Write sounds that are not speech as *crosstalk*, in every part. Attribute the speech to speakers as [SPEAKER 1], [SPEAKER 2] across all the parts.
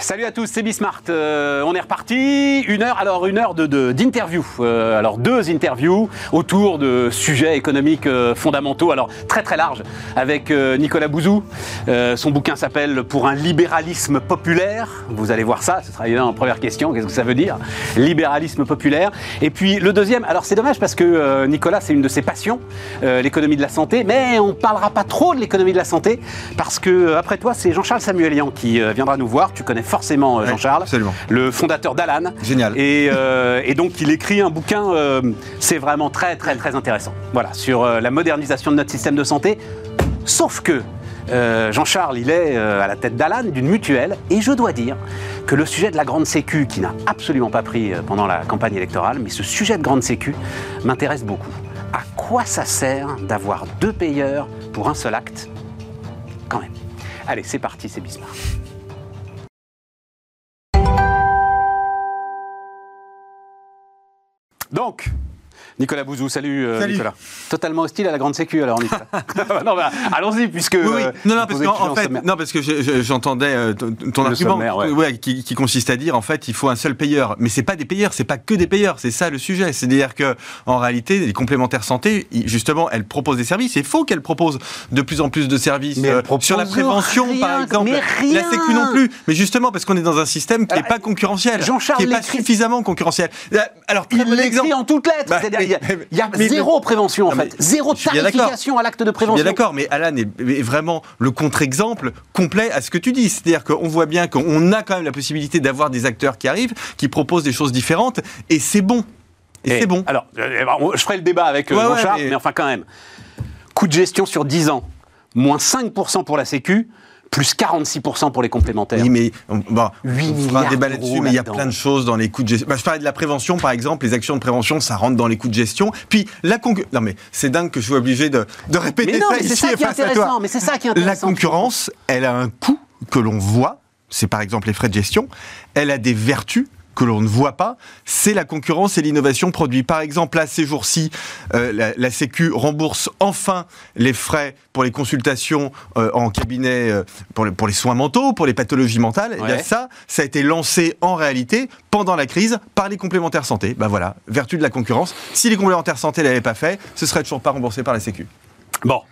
[SPEAKER 1] Salut à tous, c'est Bismart. Euh, on est reparti. Une heure, alors une heure d'interview. Euh, alors deux interviews autour de sujets économiques euh, fondamentaux. Alors très très large avec Nicolas Bouzou. son bouquin s'appelle Pour un libéralisme populaire. Vous allez voir ça. Ce sera en première question. Qu'est-ce que ça veut dire? Libéralisme populaire. Et puis le deuxième. Alors c'est dommage parce que Nicolas, c'est une de ses passions, l'économie de la santé. Mais on parlera pas trop de l'économie de la santé parce que après toi, c'est Jean-Charles Samuelian qui viendra nous voir. Tu connais forcément euh, Jean-Charles, le fondateur d'Alan.
[SPEAKER 2] Génial.
[SPEAKER 1] Euh, et, donc il écrit un bouquin, euh, c'est vraiment très très très intéressant. Voilà, sur la modernisation de notre système de santé. Sauf que Jean-Charles, il est à la tête d'Alan, d'une mutuelle, et je dois dire que le sujet de la grande sécu, qui n'a absolument pas pris pendant la campagne électorale, mais ce sujet de grande sécu m'intéresse beaucoup. À quoi ça sert d'avoir deux payeurs pour un seul acte? Quand même. Allez, c'est parti, c'est Bismarck. Donc, Nicolas Bouzou, salut, euh, Nicolas. Totalement hostile à la grande sécu alors Nicolas. *laughs* non, bah, allons-y puisque.
[SPEAKER 2] Oui, oui. Euh, non, non, parce qu'en fait, non, parce que j'entendais euh, ton, argument qui, consiste à dire en fait il faut un seul payeur, mais c'est pas des payeurs, c'est pas que des payeurs, c'est ça le sujet. C'est-à-dire que en réalité, les complémentaires santé, justement, elles proposent des services. Il faut qu'elles proposent de plus en plus de services sur la prévention, par exemple. La sécu non plus. Mais justement parce qu'on est dans un système qui n'est pas concurrentiel, qui n'est pas suffisamment concurrentiel.
[SPEAKER 1] Alors, il l'écrit en toutes lettres. Bah, il y a, zéro prévention en fait, zéro tarification à l'acte de prévention.
[SPEAKER 2] Bien d'accord, mais Alan est, vraiment le contre-exemple complet à ce que tu dis. C'est-à-dire qu'on voit bien qu'on a quand même la possibilité d'avoir des acteurs qui arrivent, qui proposent des choses différentes, et c'est bon. Et, c'est bon.
[SPEAKER 1] Alors, euh, je ferai le débat avec euh, Jean-Charles, mais... mais enfin quand même. Coût de gestion sur 10 ans, moins 5% pour la Sécu, plus 46% pour les complémentaires.
[SPEAKER 2] Oui, mais bon, on fera un débat là-dessus, mais il y a plein de choses dans les coûts de gestion. Bah, je parlais de la prévention, par exemple, les actions de prévention, ça rentre dans les coûts de gestion. Puis la concurrence. Non, mais c'est dingue que je sois obligé de, de répéter mais non, ça
[SPEAKER 1] ici ça qui est intéressant, Mais c'est ça qui est intéressant.
[SPEAKER 2] La concurrence, elle a un coût que l'on voit. C'est par exemple les frais de gestion. Elle a des vertus que l'on ne voit pas, c'est la concurrence et l'innovation produit. Par exemple, là, ces jours-ci, euh, la, Sécu rembourse enfin les frais pour les consultations euh, en cabinet euh, pour, les, pour, les, soins mentaux, pour les pathologies mentales. Et bien ça, ça a été lancé en réalité pendant la crise par les complémentaires santé. Ben voilà, vertu de la concurrence. Si les complémentaires santé l'avaient pas fait, ce serait toujours pas remboursé par la Sécu.
[SPEAKER 1] Bon,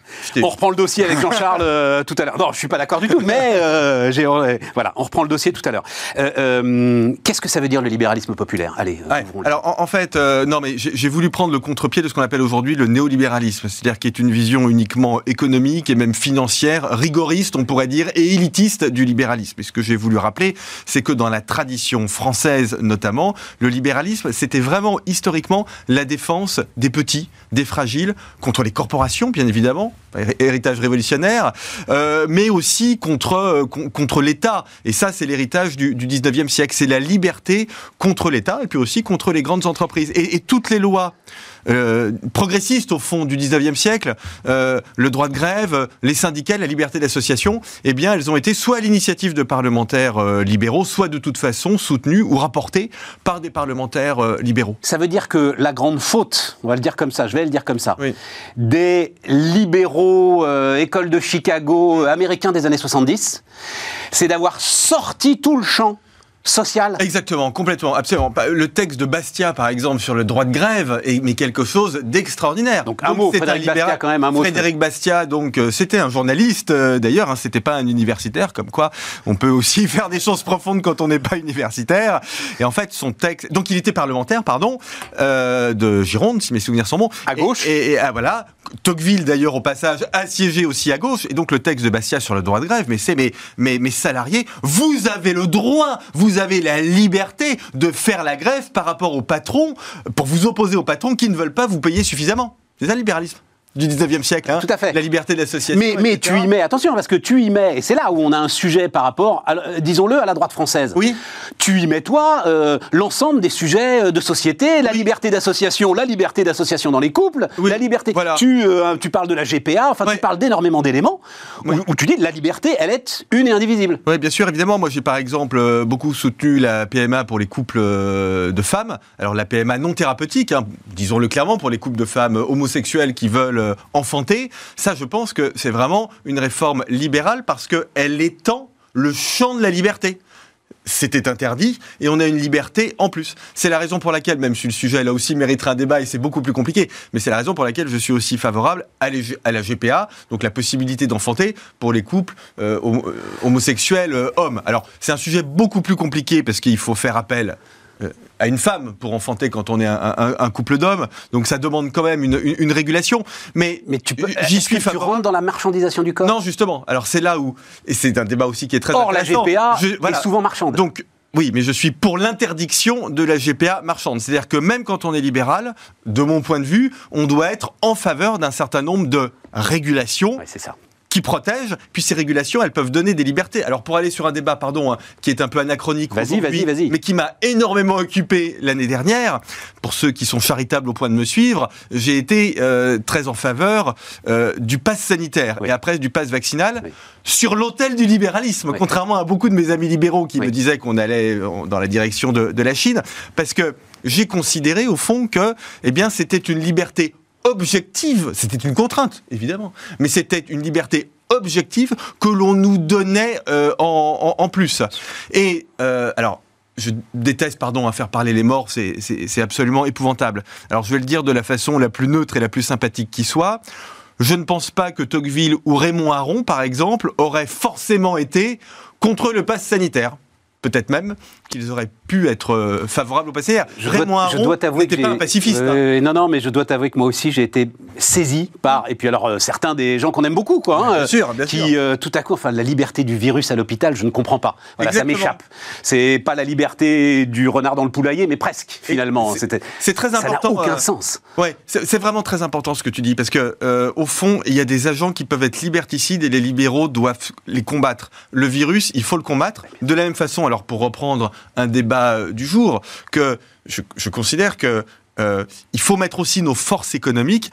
[SPEAKER 1] on reprend le dossier avec Jean-Charles *laughs* euh, tout à l'heure. Non, je suis pas d'accord du tout, mais euh, j'ai, voilà, on reprend le dossier tout à l'heure. Euh, qu'est-ce que ça veut dire le libéralisme populaire?
[SPEAKER 2] Allez. alors en, fait, non, mais j'ai voulu prendre le contre-pied de ce qu'on appelle aujourd'hui le néolibéralisme, c'est-à-dire qui est une vision uniquement économique et même financière, rigoriste, on pourrait dire, et élitiste du libéralisme. Et ce que j'ai voulu rappeler, c'est que dans la tradition française notamment, le libéralisme, c'était vraiment historiquement la défense des petits, des fragiles, contre les corporations, bien évidemment évidemment, héritage révolutionnaire, euh, mais aussi contre, euh, contre l'État. Et ça, c'est l'héritage du, du 19e siècle. C'est la liberté contre l'État et puis aussi contre les grandes entreprises. Et, et toutes les lois euh, progressistes au fond du 19e siècle, euh, le droit de grève, les syndicats, la liberté d'association, eh bien, elles ont été soit à l'initiative de parlementaires euh, libéraux, soit de toute façon soutenues ou rapportées par des parlementaires libéraux.
[SPEAKER 1] Ça veut dire que la grande faute, on va le dire comme ça, je vais le dire comme ça, des libéraux, école de Chicago, américains des années 70, c'est d'avoir sorti tout le champ social.
[SPEAKER 2] Exactement, complètement, absolument. Le texte de Bastia, par exemple, sur le droit de grève, est mais quelque chose d'extraordinaire.
[SPEAKER 1] Donc un mot, Frédéric Bastia, quand même un mot.
[SPEAKER 2] Frédéric Bastia, donc euh, c'était un journaliste euh, d'ailleurs, hein, c'était pas un universitaire, comme quoi on peut aussi *laughs* faire des choses profondes quand on n'est pas universitaire. Et en fait, son texte, donc il était parlementaire, pardon, euh, de Gironde, si mes souvenirs sont bons.
[SPEAKER 1] À gauche.
[SPEAKER 2] Et, et, ah, voilà, Tocqueville d'ailleurs au passage assiégé aussi à gauche. Et donc le texte de Bastia sur le droit de grève, mais c'est mes, mes, mes salariés, vous avez le droit, vous vous avez la liberté de faire la grève par rapport aux patrons, pour vous opposer aux patrons qui ne veulent pas vous payer suffisamment. C'est ça le libéralisme? Du 19e siècle. Hein.
[SPEAKER 1] Tout à fait.
[SPEAKER 2] La liberté d'association.
[SPEAKER 1] Mais, mais tu y mets, attention, parce que tu y mets, et c'est là où on a un sujet par rapport, disons-le, à la droite française.
[SPEAKER 2] Oui.
[SPEAKER 1] Tu y mets, toi, euh, l'ensemble des sujets euh, de société, la liberté d'association, la liberté d'association dans les couples, la liberté. Voilà. Tu, euh, tu parles de la GPA, enfin, tu parles d'énormément d'éléments où, tu dis la liberté, elle est une et indivisible.
[SPEAKER 2] Oui, bien sûr, évidemment. Moi, j'ai par exemple beaucoup soutenu la PMA pour les couples de femmes. Alors, la PMA non thérapeutique, hein, disons-le clairement, pour les couples de femmes homosexuelles qui veulent euh, enfanter. Ça, je pense que c'est vraiment une réforme libérale parce qu'elle étend le champ de la liberté c'était interdit et on a une liberté en plus. C'est la raison pour laquelle, même si le sujet là aussi mériterait un débat et c'est beaucoup plus compliqué, mais c'est la raison pour laquelle je suis aussi favorable à, la GPA, donc la possibilité d'enfanter pour les couples euh, euh, homosexuels hommes. Alors c'est un sujet beaucoup plus compliqué parce qu'il faut faire appel à une femme pour enfanter quand on est un, couple d'hommes. Donc ça demande quand même une, régulation. Mais,
[SPEAKER 1] mais tu peux, j'y suis favorable. Tu rentres dans la marchandisation du corps?
[SPEAKER 2] Non, justement. Alors c'est là où et c'est un débat aussi qui est très
[SPEAKER 1] Or la GPA est souvent marchande.
[SPEAKER 2] Donc oui, mais je suis pour l'interdiction de la GPA marchande. C'est-à-dire que même quand on est libéral, de mon point de vue, on doit être en faveur d'un certain nombre de régulations.
[SPEAKER 1] c'est ça
[SPEAKER 2] qui protègent, puis ces régulations, elles peuvent donner des libertés. Alors pour aller sur un débat, pardon, hein, qui est un peu anachronique
[SPEAKER 1] vas-y.
[SPEAKER 2] mais qui m'a énormément occupé l'année dernière, pour ceux qui sont charitables au point de me suivre, j'ai été euh, très en faveur euh, du pass sanitaire et après du pass vaccinal sur l'autel du libéralisme, contrairement à beaucoup de mes amis libéraux qui me disaient qu'on allait euh, dans la direction de, de la Chine, parce que j'ai considéré au fond que eh bien c'était une liberté objective, c'était une contrainte, évidemment, mais c'était une liberté objective que l'on nous donnait euh, en, plus. Et euh, alors, je déteste, pardon, à faire parler les morts, c'est absolument épouvantable. Alors, je vais le dire de la façon la plus neutre et la plus sympathique qui soit. Je ne pense pas que Tocqueville ou Raymond Aron, par exemple, auraient forcément été contre le pass sanitaire peut-être même qu'ils auraient pu être euh, favorables au passé.
[SPEAKER 1] Je Raymond je dois t'avouer
[SPEAKER 2] pas un pacifiste.
[SPEAKER 1] Hein. non, non, mais je dois t'avouer que moi aussi j'ai été saisi par et puis alors euh, certains des gens qu'on aime beaucoup, quoi,
[SPEAKER 2] hein, bien sûr, bien
[SPEAKER 1] qui
[SPEAKER 2] sûr.
[SPEAKER 1] tout à coup, enfin, la liberté du virus à l'hôpital, je ne comprends pas. Voilà, ça m'échappe. C'est pas la liberté du renard dans le poulailler, mais presque finalement.
[SPEAKER 2] C'est très important. Ça
[SPEAKER 1] n'a aucun sens.
[SPEAKER 2] Ouais, c'est vraiment très important ce que tu dis parce que au fond, il y a des agents qui peuvent être liberticides et les libéraux doivent les combattre. Le virus, il faut le combattre de la même façon. Alors pour reprendre un débat euh, du jour, que je, considère que euh, faut mettre aussi nos forces économiques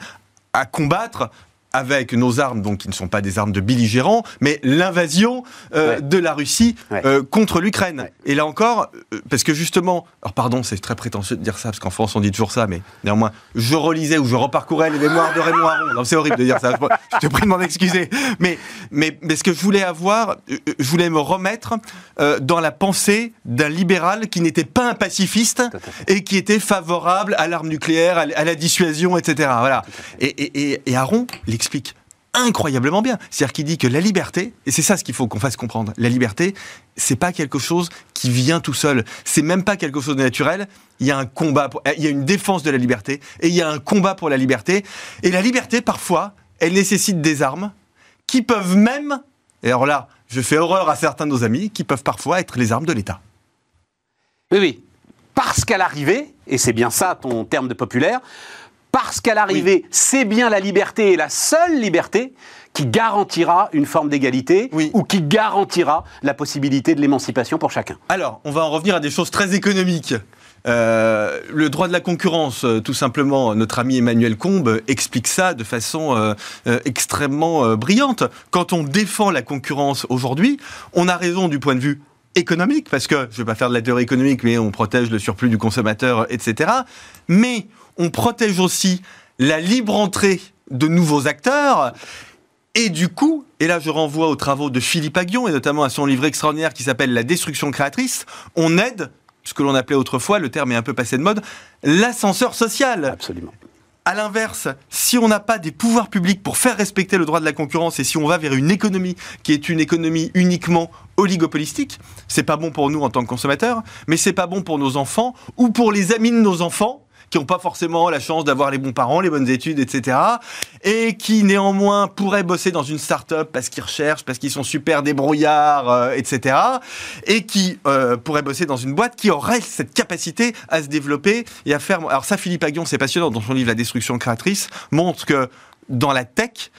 [SPEAKER 2] à combattre avec nos armes, donc qui ne sont pas des armes de belligérants, mais l'invasion euh, de la Russie euh, contre l'Ukraine. Et là encore, euh, parce que justement, alors pardon, c'est très prétentieux de dire ça, parce qu'en France on dit toujours ça, mais néanmoins, je relisais ou je reparcourais les mémoires de Raymond Aron. C'est horrible de dire ça, je te prie de m'en excuser. Mais, mais, mais ce que je voulais avoir, je voulais me remettre dans la pensée d'un libéral qui n'était pas un pacifiste et qui était favorable à l'arme nucléaire, à, la dissuasion, etc. Voilà. Et, et, et, Aron, explique incroyablement bien. C'est-à-dire qu'il dit que la liberté, et c'est ça ce qu'il faut qu'on fasse comprendre, la liberté, c'est pas quelque chose qui vient tout seul. C'est même pas quelque chose de naturel. Il y a un combat, il y a une défense de la liberté, et il y a un combat pour la liberté. Et la liberté, parfois, elle nécessite des armes qui peuvent même, et alors là, je fais horreur à certains de nos amis, qui peuvent parfois être les armes de l'État.
[SPEAKER 1] Oui, oui. Parce qu'à l'arrivée, et c'est bien ça ton terme de populaire, parce qu'à l'arrivée, c'est bien la liberté et la seule liberté qui garantira une forme d'égalité ou qui garantira la possibilité de l'émancipation pour chacun.
[SPEAKER 2] Alors, on va en revenir à des choses très économiques. Euh, le droit de la concurrence, euh, tout simplement, notre ami Emmanuel Combe explique ça de façon euh, extrêmement brillante. Quand on défend la concurrence aujourd'hui, on a raison du point de vue économique, parce que, je ne vais pas faire de la théorie économique, mais on protège le surplus du consommateur, etc. Mais on protège aussi la libre entrée de nouveaux acteurs. Et du coup, et là je renvoie aux travaux de Philippe Aguillon et notamment à son livre extraordinaire qui s'appelle La destruction créatrice, on aide ce que l'on appelait autrefois, le terme est un peu passé de mode, l'ascenseur social.
[SPEAKER 1] Absolument.
[SPEAKER 2] À l'inverse, si on n'a pas des pouvoirs publics pour faire respecter le droit de la concurrence et si on va vers une économie qui est une économie uniquement oligopolistique, c'est pas bon pour nous en tant que consommateurs, mais c'est pas bon pour nos enfants ou pour les amis de nos enfants qui n'ont pas forcément la chance d'avoir les bons parents, les bonnes études, etc. Et qui néanmoins pourraient bosser dans une start-up parce qu'ils recherchent, parce qu'ils sont super débrouillards, euh, etc. Et qui euh, pourraient bosser dans une boîte qui aurait cette capacité à se développer et à faire. Alors ça, Philippe Aguillon, c'est passionnant dans son livre La destruction créatrice, montre que dans la tech,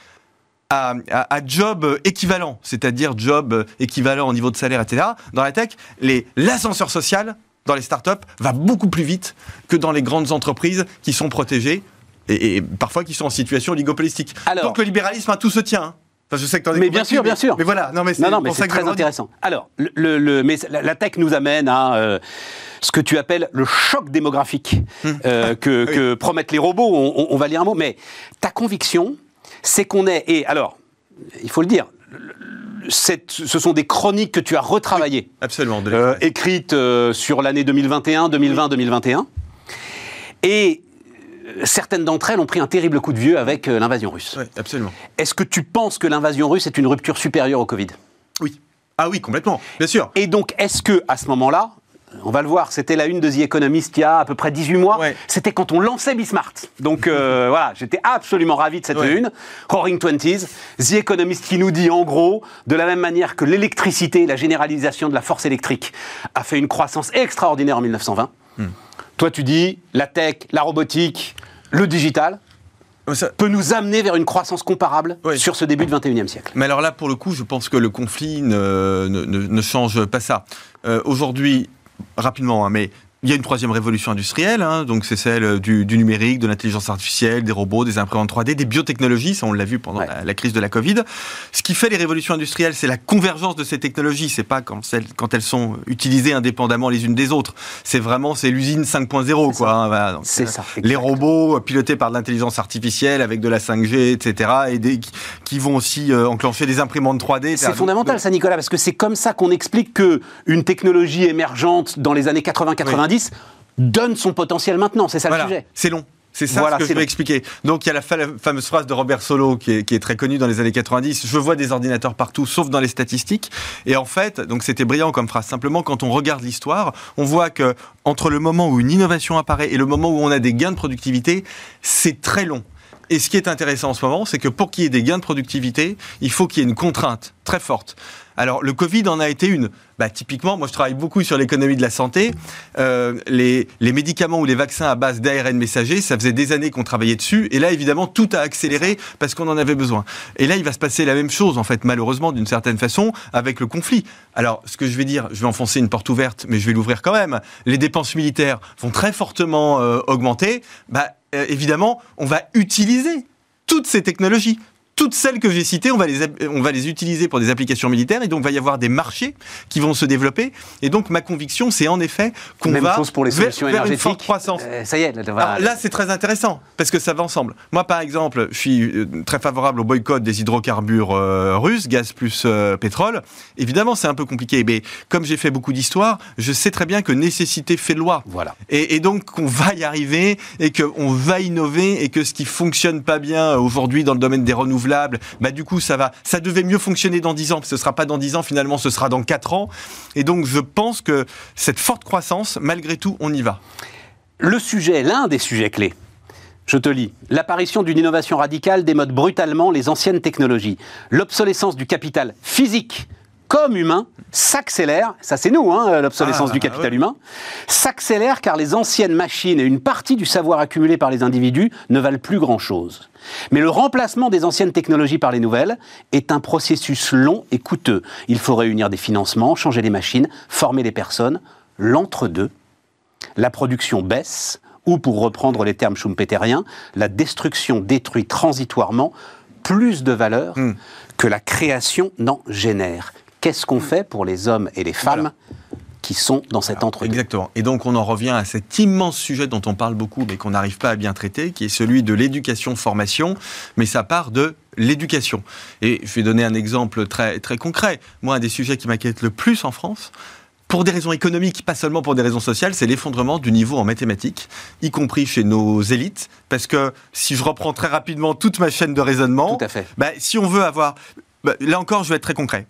[SPEAKER 2] à, job équivalent, c'est-à-dire job équivalent au niveau de salaire, etc. Dans la tech, l'ascenseur social dans les startups va beaucoup plus vite que dans les grandes entreprises qui sont protégées et, parfois qui sont en situation oligopolistique. Donc le libéralisme, à tout se tient. Hein.
[SPEAKER 1] Enfin, je sais que en es Mais bien sûr, bien sûr.
[SPEAKER 2] Mais voilà, non, mais c'est
[SPEAKER 1] très intéressant. Alors, le, mais la, tech nous amène à euh, ce que tu appelles le choc démographique hum. euh, que, *laughs* promettent les robots. On, on, va lire un mot, mais ta conviction, c'est qu'on est. Et alors, il faut le dire, ce sont des chroniques que tu as retravaillées.
[SPEAKER 2] absolument.
[SPEAKER 1] Euh, écrites euh, sur l'année 2021, 2020, 2021. Et certaines d'entre elles ont pris un terrible coup de vieux avec l'invasion russe.
[SPEAKER 2] Oui, absolument.
[SPEAKER 1] Est-ce que tu penses que l'invasion russe est une rupture supérieure au Covid?
[SPEAKER 2] Oui. Ah oui, complètement, bien sûr.
[SPEAKER 1] Et donc, est-ce que à ce moment-là, on va le voir, c'était la une de The Economist il y a à peu près 18 mois. C'était quand on lançait Bismart. Donc euh, *laughs* voilà, j'étais absolument ravi de cette une. Roaring Twenties, The Economist qui nous dit en gros, de la même manière que l'électricité, la généralisation de la force électrique a fait une croissance extraordinaire en 1920. Hmm. Toi tu dis, la tech, la robotique, le digital, ça peut nous amener vers une croissance comparable sur ce début du 21e siècle.
[SPEAKER 2] Mais alors là, pour le coup, je pense que le conflit ne, ne, change pas ça. Euh, aujourd'hui, rapidement, hein, mais il y a une troisième révolution industrielle, hein, donc c'est celle du, numérique, de l'intelligence artificielle, des robots, des imprimantes 3D, des biotechnologies, ça on l'a vu pendant la, crise de la Covid. Ce qui fait les révolutions industrielles, c'est la convergence de ces technologies, c'est pas quand, quand, elles sont utilisées indépendamment les unes des autres, c'est vraiment c'est l'usine 5.0 quoi. Hein,
[SPEAKER 1] c'est ça.
[SPEAKER 2] Les robots pilotés par de l'intelligence artificielle avec de la 5G, etc. et des, qui vont aussi euh, enclencher des imprimantes 3D.
[SPEAKER 1] C'est fondamental ça Nicolas, parce que c'est comme ça qu'on explique que une technologie émergente dans les années 80-90 donne son potentiel maintenant. C'est ça le sujet.
[SPEAKER 2] C'est long. C'est ça ce que je vais expliquer. Donc il y a la fameuse phrase de Robert Solo qui est, très connue dans les années 90. Je vois des ordinateurs partout, sauf dans les statistiques. Et en fait, donc c'était brillant comme phrase. Simplement, quand on regarde l'histoire, on voit que entre le moment où une innovation apparaît et le moment où on a des gains de productivité, c'est très long. Et ce qui est intéressant en ce moment, c'est que pour qu'il y ait des gains de productivité, il faut qu'il y ait une contrainte très forte. Alors, le Covid en a été une. Bah, typiquement, moi je travaille beaucoup sur l'économie de la santé. Euh, les, médicaments ou les vaccins à base d'ARN messager, ça faisait des années qu'on travaillait dessus. Et là, évidemment, tout a accéléré parce qu'on en avait besoin. Et là, il va se passer la même chose, en fait, malheureusement, d'une certaine façon, avec le conflit. Alors, ce que je vais dire, je vais enfoncer une porte ouverte, mais je vais l'ouvrir quand même. Les dépenses militaires vont très fortement euh, augmenter. Bah, euh, évidemment, on va utiliser toutes ces technologies toutes celles que j'ai citées, on va, les, on va les utiliser pour des applications militaires et donc il va y avoir des marchés qui vont se développer. Et donc ma conviction, c'est en effet qu'on va
[SPEAKER 1] chose pour les solutions
[SPEAKER 2] vers, une forte croissance.
[SPEAKER 1] Euh, ça y est,
[SPEAKER 2] là, là c'est très intéressant parce que ça va ensemble. Moi, par exemple, je suis euh, très favorable au boycott des hydrocarbures euh, russes, gaz plus pétrole. Évidemment, c'est un peu compliqué, mais comme j'ai fait beaucoup d'histoire, je sais très bien que nécessité fait loi.
[SPEAKER 1] Voilà.
[SPEAKER 2] Et, et donc qu'on va y arriver et qu'on va innover et que ce qui fonctionne pas bien aujourd'hui dans le domaine des bah du coup ça va, ça devait mieux fonctionner dans 10 ans, ce sera pas dans 10 ans, finalement ce sera dans 4 ans. Et donc je pense que cette forte croissance, malgré tout, on y va.
[SPEAKER 1] Le sujet, l'un des sujets clés, je te lis. L'apparition d'une innovation radicale démode brutalement les anciennes technologies. L'obsolescence du capital physique comme humain s'accélère, ça c'est nous, hein, l'obsolescence ah, du capital humain, s'accélère car les anciennes machines et une partie du savoir accumulé par les individus ne valent plus grand-chose. Mais le remplacement des anciennes technologies par les nouvelles est un processus long et coûteux. Il faut réunir des financements, changer les machines, former les personnes. L'entre-deux, la production baisse, ou pour reprendre les termes schumpeteriens, la destruction détruit transitoirement plus de valeur hmm. que la création n'en génère qu'est-ce qu'on fait pour les hommes et les femmes qui sont dans cet entre
[SPEAKER 2] Exactement. Et donc on en revient à cet immense sujet dont on parle beaucoup mais qu'on n'arrive pas à bien traiter, qui est celui de l'éducation-formation, mais ça part de l'éducation. Et je vais donner un exemple très, très concret. Moi, un des sujets qui m'inquiète le plus en France, pour des raisons économiques, pas seulement pour des raisons sociales, c'est l'effondrement du niveau en mathématiques, y compris chez nos élites. Parce que si je reprends très rapidement toute ma chaîne de raisonnement, bah, si on veut avoir... Bah, là encore, je vais être très concret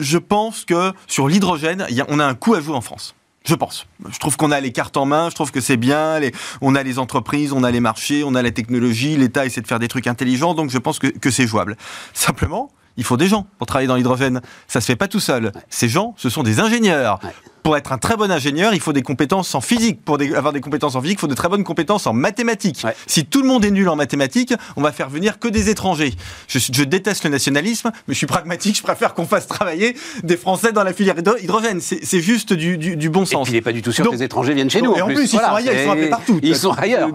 [SPEAKER 2] je pense que sur l'hydrogène, on a un coup à jouer en France. Je pense. Je trouve qu'on a les cartes en main, je trouve que c'est bien, on a les entreprises, on a les marchés, on a la technologie, l'État essaie de faire des trucs intelligents, donc je pense que c'est jouable. Simplement, il faut des gens pour travailler dans l'hydrogène. Ça se fait pas tout seul. Ces gens, ce sont des ingénieurs. Pour être un très bon ingénieur, il faut des compétences en physique. Pour avoir des compétences en physique, il faut de très bonnes compétences en mathématiques. Si tout le monde est nul en mathématiques, on va faire venir que des étrangers. Je, déteste le nationalisme, mais je suis pragmatique. Je préfère qu'on fasse travailler des Français dans la filière hydrogène. C'est juste du, bon sens. Et
[SPEAKER 1] puis il n'est pas du tout sûr que les étrangers viennent chez nous.
[SPEAKER 2] Et en, plus, ils sont ailleurs. Ils sont partout.
[SPEAKER 1] Ils sont ailleurs.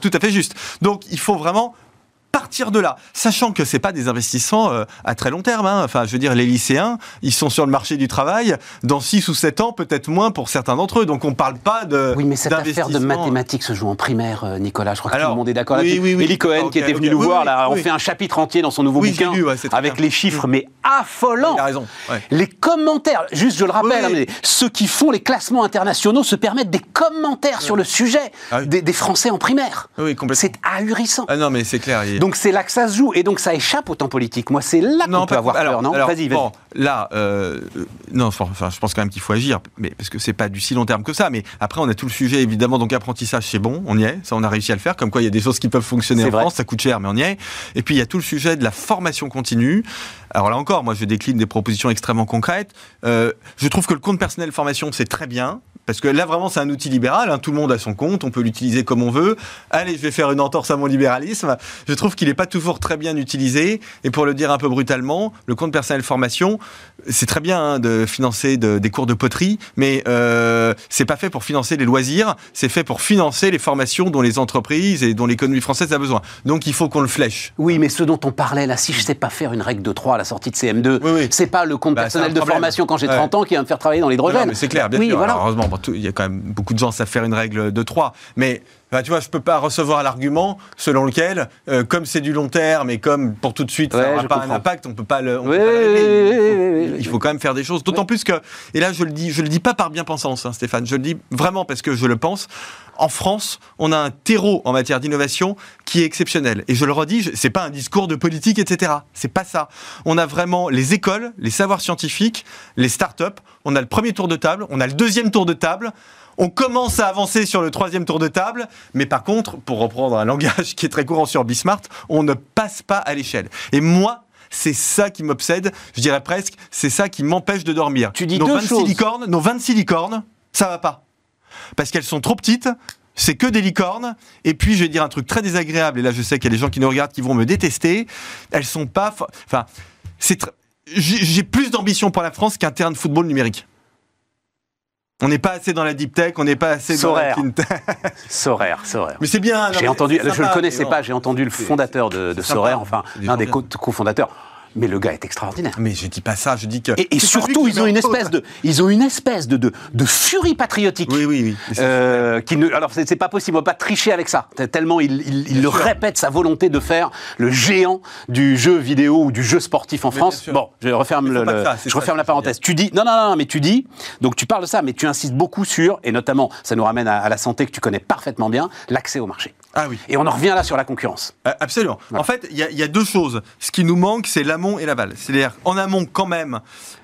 [SPEAKER 2] tout à fait juste. Donc il faut vraiment partir de là, sachant que c'est pas des investissements euh, à très long terme. Hein. Enfin, je veux dire, les lycéens, ils sont sur le marché du travail dans 6 ou 7 ans, peut-être moins pour certains d'entre eux. Donc on parle pas de.
[SPEAKER 1] Oui, mais cette affaire de mathématiques se joue en primaire, euh, Nicolas. Je crois que tout le monde est d'accord là-dessus. Oui, oui, Eli Cohen, qui était venu nous voir, là, on fait un chapitre entier dans son nouveau bouquin avec les chiffres, mais affolants.
[SPEAKER 2] Il a raison.
[SPEAKER 1] Les commentaires, juste je le rappelle, hein, mais ceux qui font les classements internationaux se permettent des commentaires sur le sujet ah des, des, Français en primaire.
[SPEAKER 2] Oui, complètement.
[SPEAKER 1] C'est ahurissant.
[SPEAKER 2] Ah non, mais c'est clair.
[SPEAKER 1] Donc c'est là que ça se joue, et donc ça échappe au temps politique. Moi, c'est là qu'on peut avoir peur, non
[SPEAKER 2] Vas-y, vas-y. Bon, là, euh, non, enfin, je pense quand même qu'il faut agir, mais parce que c'est pas du si long terme que ça. Mais après, on a tout le sujet évidemment. Donc apprentissage, c'est bon, on y est. Ça, on a réussi à le faire. Comme quoi, il y a des choses qui peuvent fonctionner en France. Ça coûte cher, mais on y est. Et puis il y a tout le sujet de la formation continue. Alors là encore, moi, je décline des propositions extrêmement concrètes. Euh, je trouve que le compte personnel formation, c'est très bien. Parce que là, vraiment, c'est un outil libéral. Hein. Tout le monde a son compte, on peut l'utiliser comme on veut. Allez, je vais faire une entorse à mon libéralisme. Je trouve qu'il n'est pas toujours très bien utilisé. Et pour le dire un peu brutalement, le compte personnel formation, c'est très bien hein, de financer des cours de poterie, mais euh, c'est pas fait pour financer les loisirs. C'est fait pour financer les formations dont les entreprises et dont l'économie française a besoin. Donc, il faut qu'on le flèche.
[SPEAKER 1] Oui, mais ce dont on parlait là, si je sais pas faire une règle de 3 à la sortie de CM2, c'est pas le compte bah, personnel de formation quand j'ai 30 ans qui va me faire travailler dans l'hydrogène.
[SPEAKER 2] C'est clair, bien sûr. Voilà. heureusement, il y a quand même beaucoup de gens savent faire une règle de 3. Mais tu vois, je peux pas recevoir l'argument selon lequel, euh, comme c'est du long terme et comme pour tout de suite, ça n'aura pas un impact, on peut pas le. régler. il, faut, quand même faire des choses. D'autant plus que, et là, je le dis, je le dis pas par bien-pensance, hein, Stéphane. Je le dis vraiment parce que je le pense. En France, on a un terreau en matière d'innovation qui est exceptionnel. Et je le redis, c'est pas un discours de politique, etc. C'est pas ça. On a vraiment les écoles, les savoirs scientifiques, les start-up. On a le premier tour de table, on a le deuxième tour de table. On commence à avancer sur le troisième tour de table, mais par contre, pour reprendre un langage *laughs* qui est très courant sur Bismart, on ne passe pas à l'échelle. Et moi, c'est ça qui m'obsède, je dirais presque, c'est ça qui m'empêche de dormir.
[SPEAKER 1] Tu dis
[SPEAKER 2] nos
[SPEAKER 1] deux
[SPEAKER 2] 26
[SPEAKER 1] choses.
[SPEAKER 2] licornes, nos 26 licornes, ça va pas. Parce qu'elles sont trop petites, c'est que des licornes. Et puis, je vais dire un truc très désagréable, et là, je sais qu'il y a des gens qui nous regardent qui vont me détester. Elles sont pas. Enfin, c'est. J'ai plus d'ambition pour la France qu'un terrain de football numérique. On n'est pas assez dans la deep tech, on n'est pas assez
[SPEAKER 1] dans
[SPEAKER 2] la
[SPEAKER 1] clean Sorare, Sorare.
[SPEAKER 2] Mais c'est bien.
[SPEAKER 1] J'ai entendu, je ne le connaissais pas, j'ai entendu le fondateur de, de Sorare, enfin, l'un des cofondateurs. Mais le gars est extraordinaire.
[SPEAKER 2] Mais je dis pas ça, je dis que.
[SPEAKER 1] Et, surtout, ils ont, une espèce de, ils ont une espèce de, de, de furie patriotique.
[SPEAKER 2] Oui, oui, oui.
[SPEAKER 1] Euh, qui ne, alors, c'est pas possible, on va pas tricher avec ça. Tellement il, il, il le répète, sa volonté de faire le géant du jeu vidéo ou du jeu sportif en France. Bon, je referme, le,
[SPEAKER 2] ça,
[SPEAKER 1] je referme la parenthèse. Tu dis, non, non, non, mais tu dis, donc tu parles de ça, mais tu insistes beaucoup sur, et notamment, ça nous ramène à, à la santé que tu connais parfaitement bien, l'accès au marché.
[SPEAKER 2] Ah oui.
[SPEAKER 1] Et on en revient là sur la concurrence.
[SPEAKER 2] Euh, absolument. Voilà. En fait, il y, y, a deux choses. Ce qui nous manque, c'est l'amont et l'aval. C'est-à-dire, en amont, quand même,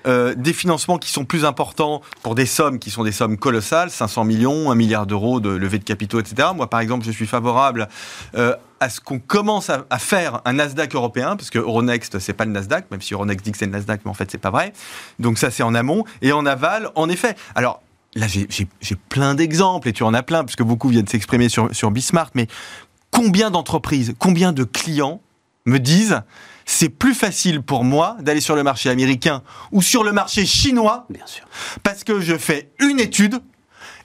[SPEAKER 2] euh, des financements qui sont plus importants pour des sommes qui sont des sommes colossales, 500 millions, 1 milliard d'euros de levée de capitaux, etc. Moi, par exemple, je suis favorable euh, à ce qu'on commence à, à, faire un Nasdaq européen, parce que Euronext, c'est pas le Nasdaq, même si Euronext dit que c'est le Nasdaq, mais en fait, c'est pas vrai. Donc ça, c'est en amont. Et en aval, en effet. Alors, là, j'ai plein d'exemples, et tu en as plein, puisque beaucoup viennent s'exprimer sur, sur Bismart, mais combien d'entreprises, combien de clients me disent c'est plus facile pour moi d'aller sur le marché américain ou sur le marché chinois,
[SPEAKER 1] Bien sûr.
[SPEAKER 2] parce que je fais une étude,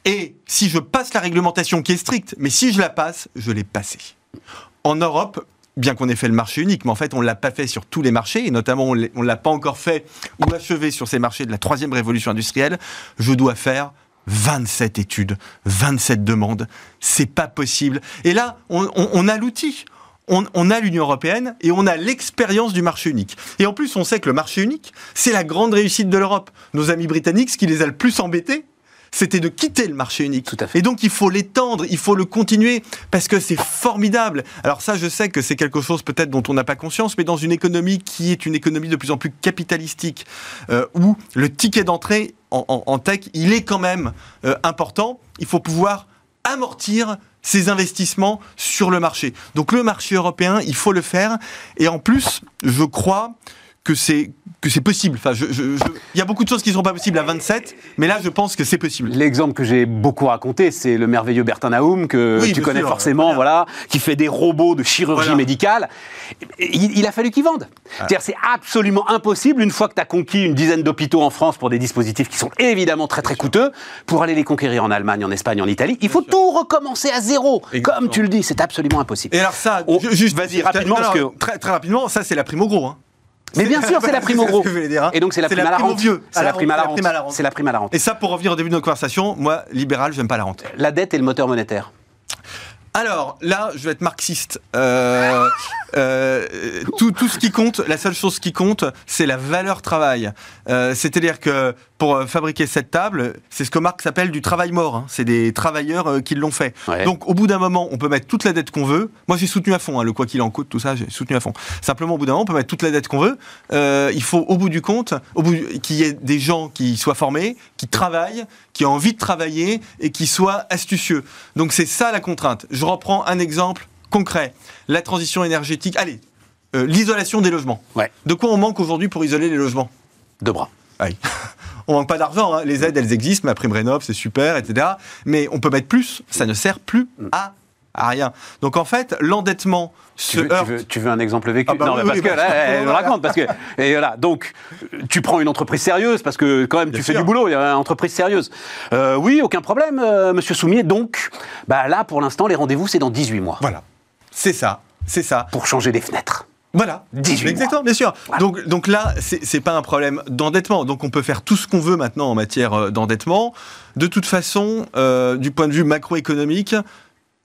[SPEAKER 2] et si je passe la réglementation qui est stricte, mais si je la passe, je l'ai passée. En Europe, bien qu'on ait fait le marché unique, mais en fait, on ne l'a pas fait sur tous les marchés, et notamment, on ne l'a pas encore fait ou achevé sur ces marchés de la troisième révolution industrielle. Je dois faire 27 études, 27 demandes. C'est pas possible. Et là, on, on, on a l'outil. On, on, a l'Union européenne et on a l'expérience du marché unique. Et en plus, on sait que le marché unique, c'est la grande réussite de l'Europe. Nos amis britanniques, ce qui les a le plus embêtés, c'était de quitter le marché unique.
[SPEAKER 1] Tout à fait.
[SPEAKER 2] Et donc il faut l'étendre, il faut le continuer, parce que c'est formidable. Alors ça, je sais que c'est quelque chose peut-être dont on n'a pas conscience, mais dans une économie qui est une économie de plus en plus capitalistique, euh, où le ticket d'entrée en, tech, il est quand même euh, important, il faut pouvoir amortir ces investissements sur le marché. Donc le marché européen, il faut le faire. Et en plus, je crois que c'est que c'est possible. Enfin, je, je- je- il y a beaucoup de choses qui ne sont pas possibles à 27, mais là, je pense que c'est possible.
[SPEAKER 1] L'exemple que j'ai beaucoup raconté, c'est le merveilleux Bertin Naoum, que
[SPEAKER 2] Oui,
[SPEAKER 1] tu connais
[SPEAKER 2] sûr,
[SPEAKER 1] forcément,
[SPEAKER 2] bien.
[SPEAKER 1] voilà, qui fait des robots de chirurgie
[SPEAKER 2] Voilà.
[SPEAKER 1] médicale. Il, il a fallu qu'il vende. C'est-à-dire, c'est absolument impossible, une fois que tu as conquis une dizaine d'hôpitaux en France pour des dispositifs qui sont évidemment très très coûteux, pour aller les conquérir en Allemagne, en Espagne, en Italie, il faut tout recommencer à zéro.
[SPEAKER 2] Exactement.
[SPEAKER 1] Comme tu le dis, c'est absolument impossible.
[SPEAKER 2] Et alors ça,
[SPEAKER 1] On-
[SPEAKER 2] juste
[SPEAKER 1] vas-y, rapidement, parce
[SPEAKER 2] non, très, très rapidement, ça c'est la prime au gros. hein.
[SPEAKER 1] Mais bien sûr, c'est la prime au gros. Et donc, c'est la prime à la rente. C'est la prime à la
[SPEAKER 2] rente, c'est la prime à la
[SPEAKER 1] rente.
[SPEAKER 2] rente.
[SPEAKER 1] C'est la prime à la rente.
[SPEAKER 2] Et ça, pour revenir au début de notre conversation, moi, libéral, j'aime pas la rente.
[SPEAKER 1] La dette est le moteur monétaire.
[SPEAKER 2] Alors là, je vais être marxiste. Euh, *laughs* euh, tout, tout ce qui compte, la seule chose qui compte, c'est la valeur travail. Euh, C'est-à-dire que pour euh, fabriquer cette table, c'est ce que Marx appelle du travail mort. hein. C'est des travailleurs euh, qui l'ont fait.
[SPEAKER 1] Ouais.
[SPEAKER 2] Donc au bout d'un moment, on peut mettre toute la dette qu'on veut. Moi, j'ai soutenu à fond hein, le quoi qu'il en coûte, tout ça, j'ai soutenu à fond. Simplement, au bout d'un moment, on peut mettre toute la dette qu'on veut. Euh, il faut, au bout du compte, au bout du- qu'il y ait des gens qui soient formés, qui travaillent, qui ont envie de travailler et qui soient astucieux. Donc c'est ça la contrainte. Je reprends un exemple concret. La transition énergétique. Allez, euh, l'isolation des logements.
[SPEAKER 1] Ouais.
[SPEAKER 2] De quoi on manque aujourd'hui pour isoler les logements?
[SPEAKER 1] Deux bras.
[SPEAKER 2] Oui. *laughs* On manque pas d'argent, hein. les aides elles existent, ma prime rénov c'est super, etc. Mais on peut mettre plus, ça ne sert plus à, à rien. Donc en fait, l'endettement se
[SPEAKER 1] Tu veux, tu,
[SPEAKER 2] heurte.
[SPEAKER 1] veux, tu veux un exemple vécu?
[SPEAKER 2] Ah bah
[SPEAKER 1] Non,
[SPEAKER 2] oui,
[SPEAKER 1] mais parce
[SPEAKER 2] oui,
[SPEAKER 1] que là, elle me
[SPEAKER 2] voilà.
[SPEAKER 1] raconte. Parce que, et voilà, donc, tu prends une entreprise sérieuse, parce que quand même,
[SPEAKER 2] Bien
[SPEAKER 1] tu fais du boulot, il y a une entreprise sérieuse. Euh, oui, aucun problème, euh, monsieur Soumier. Donc, bah, là, pour l'instant, les rendez-vous, c'est dans 18 mois.
[SPEAKER 2] Voilà, c'est ça, c'est ça.
[SPEAKER 1] Pour changer des fenêtres.
[SPEAKER 2] Voilà.
[SPEAKER 1] 18
[SPEAKER 2] Exactement, bien sûr. Donc, donc là, c'est c'est pas un problème d'endettement. Donc on peut faire tout ce qu'on veut maintenant en matière euh, d'endettement. De toute façon, euh, du point de vue macroéconomique,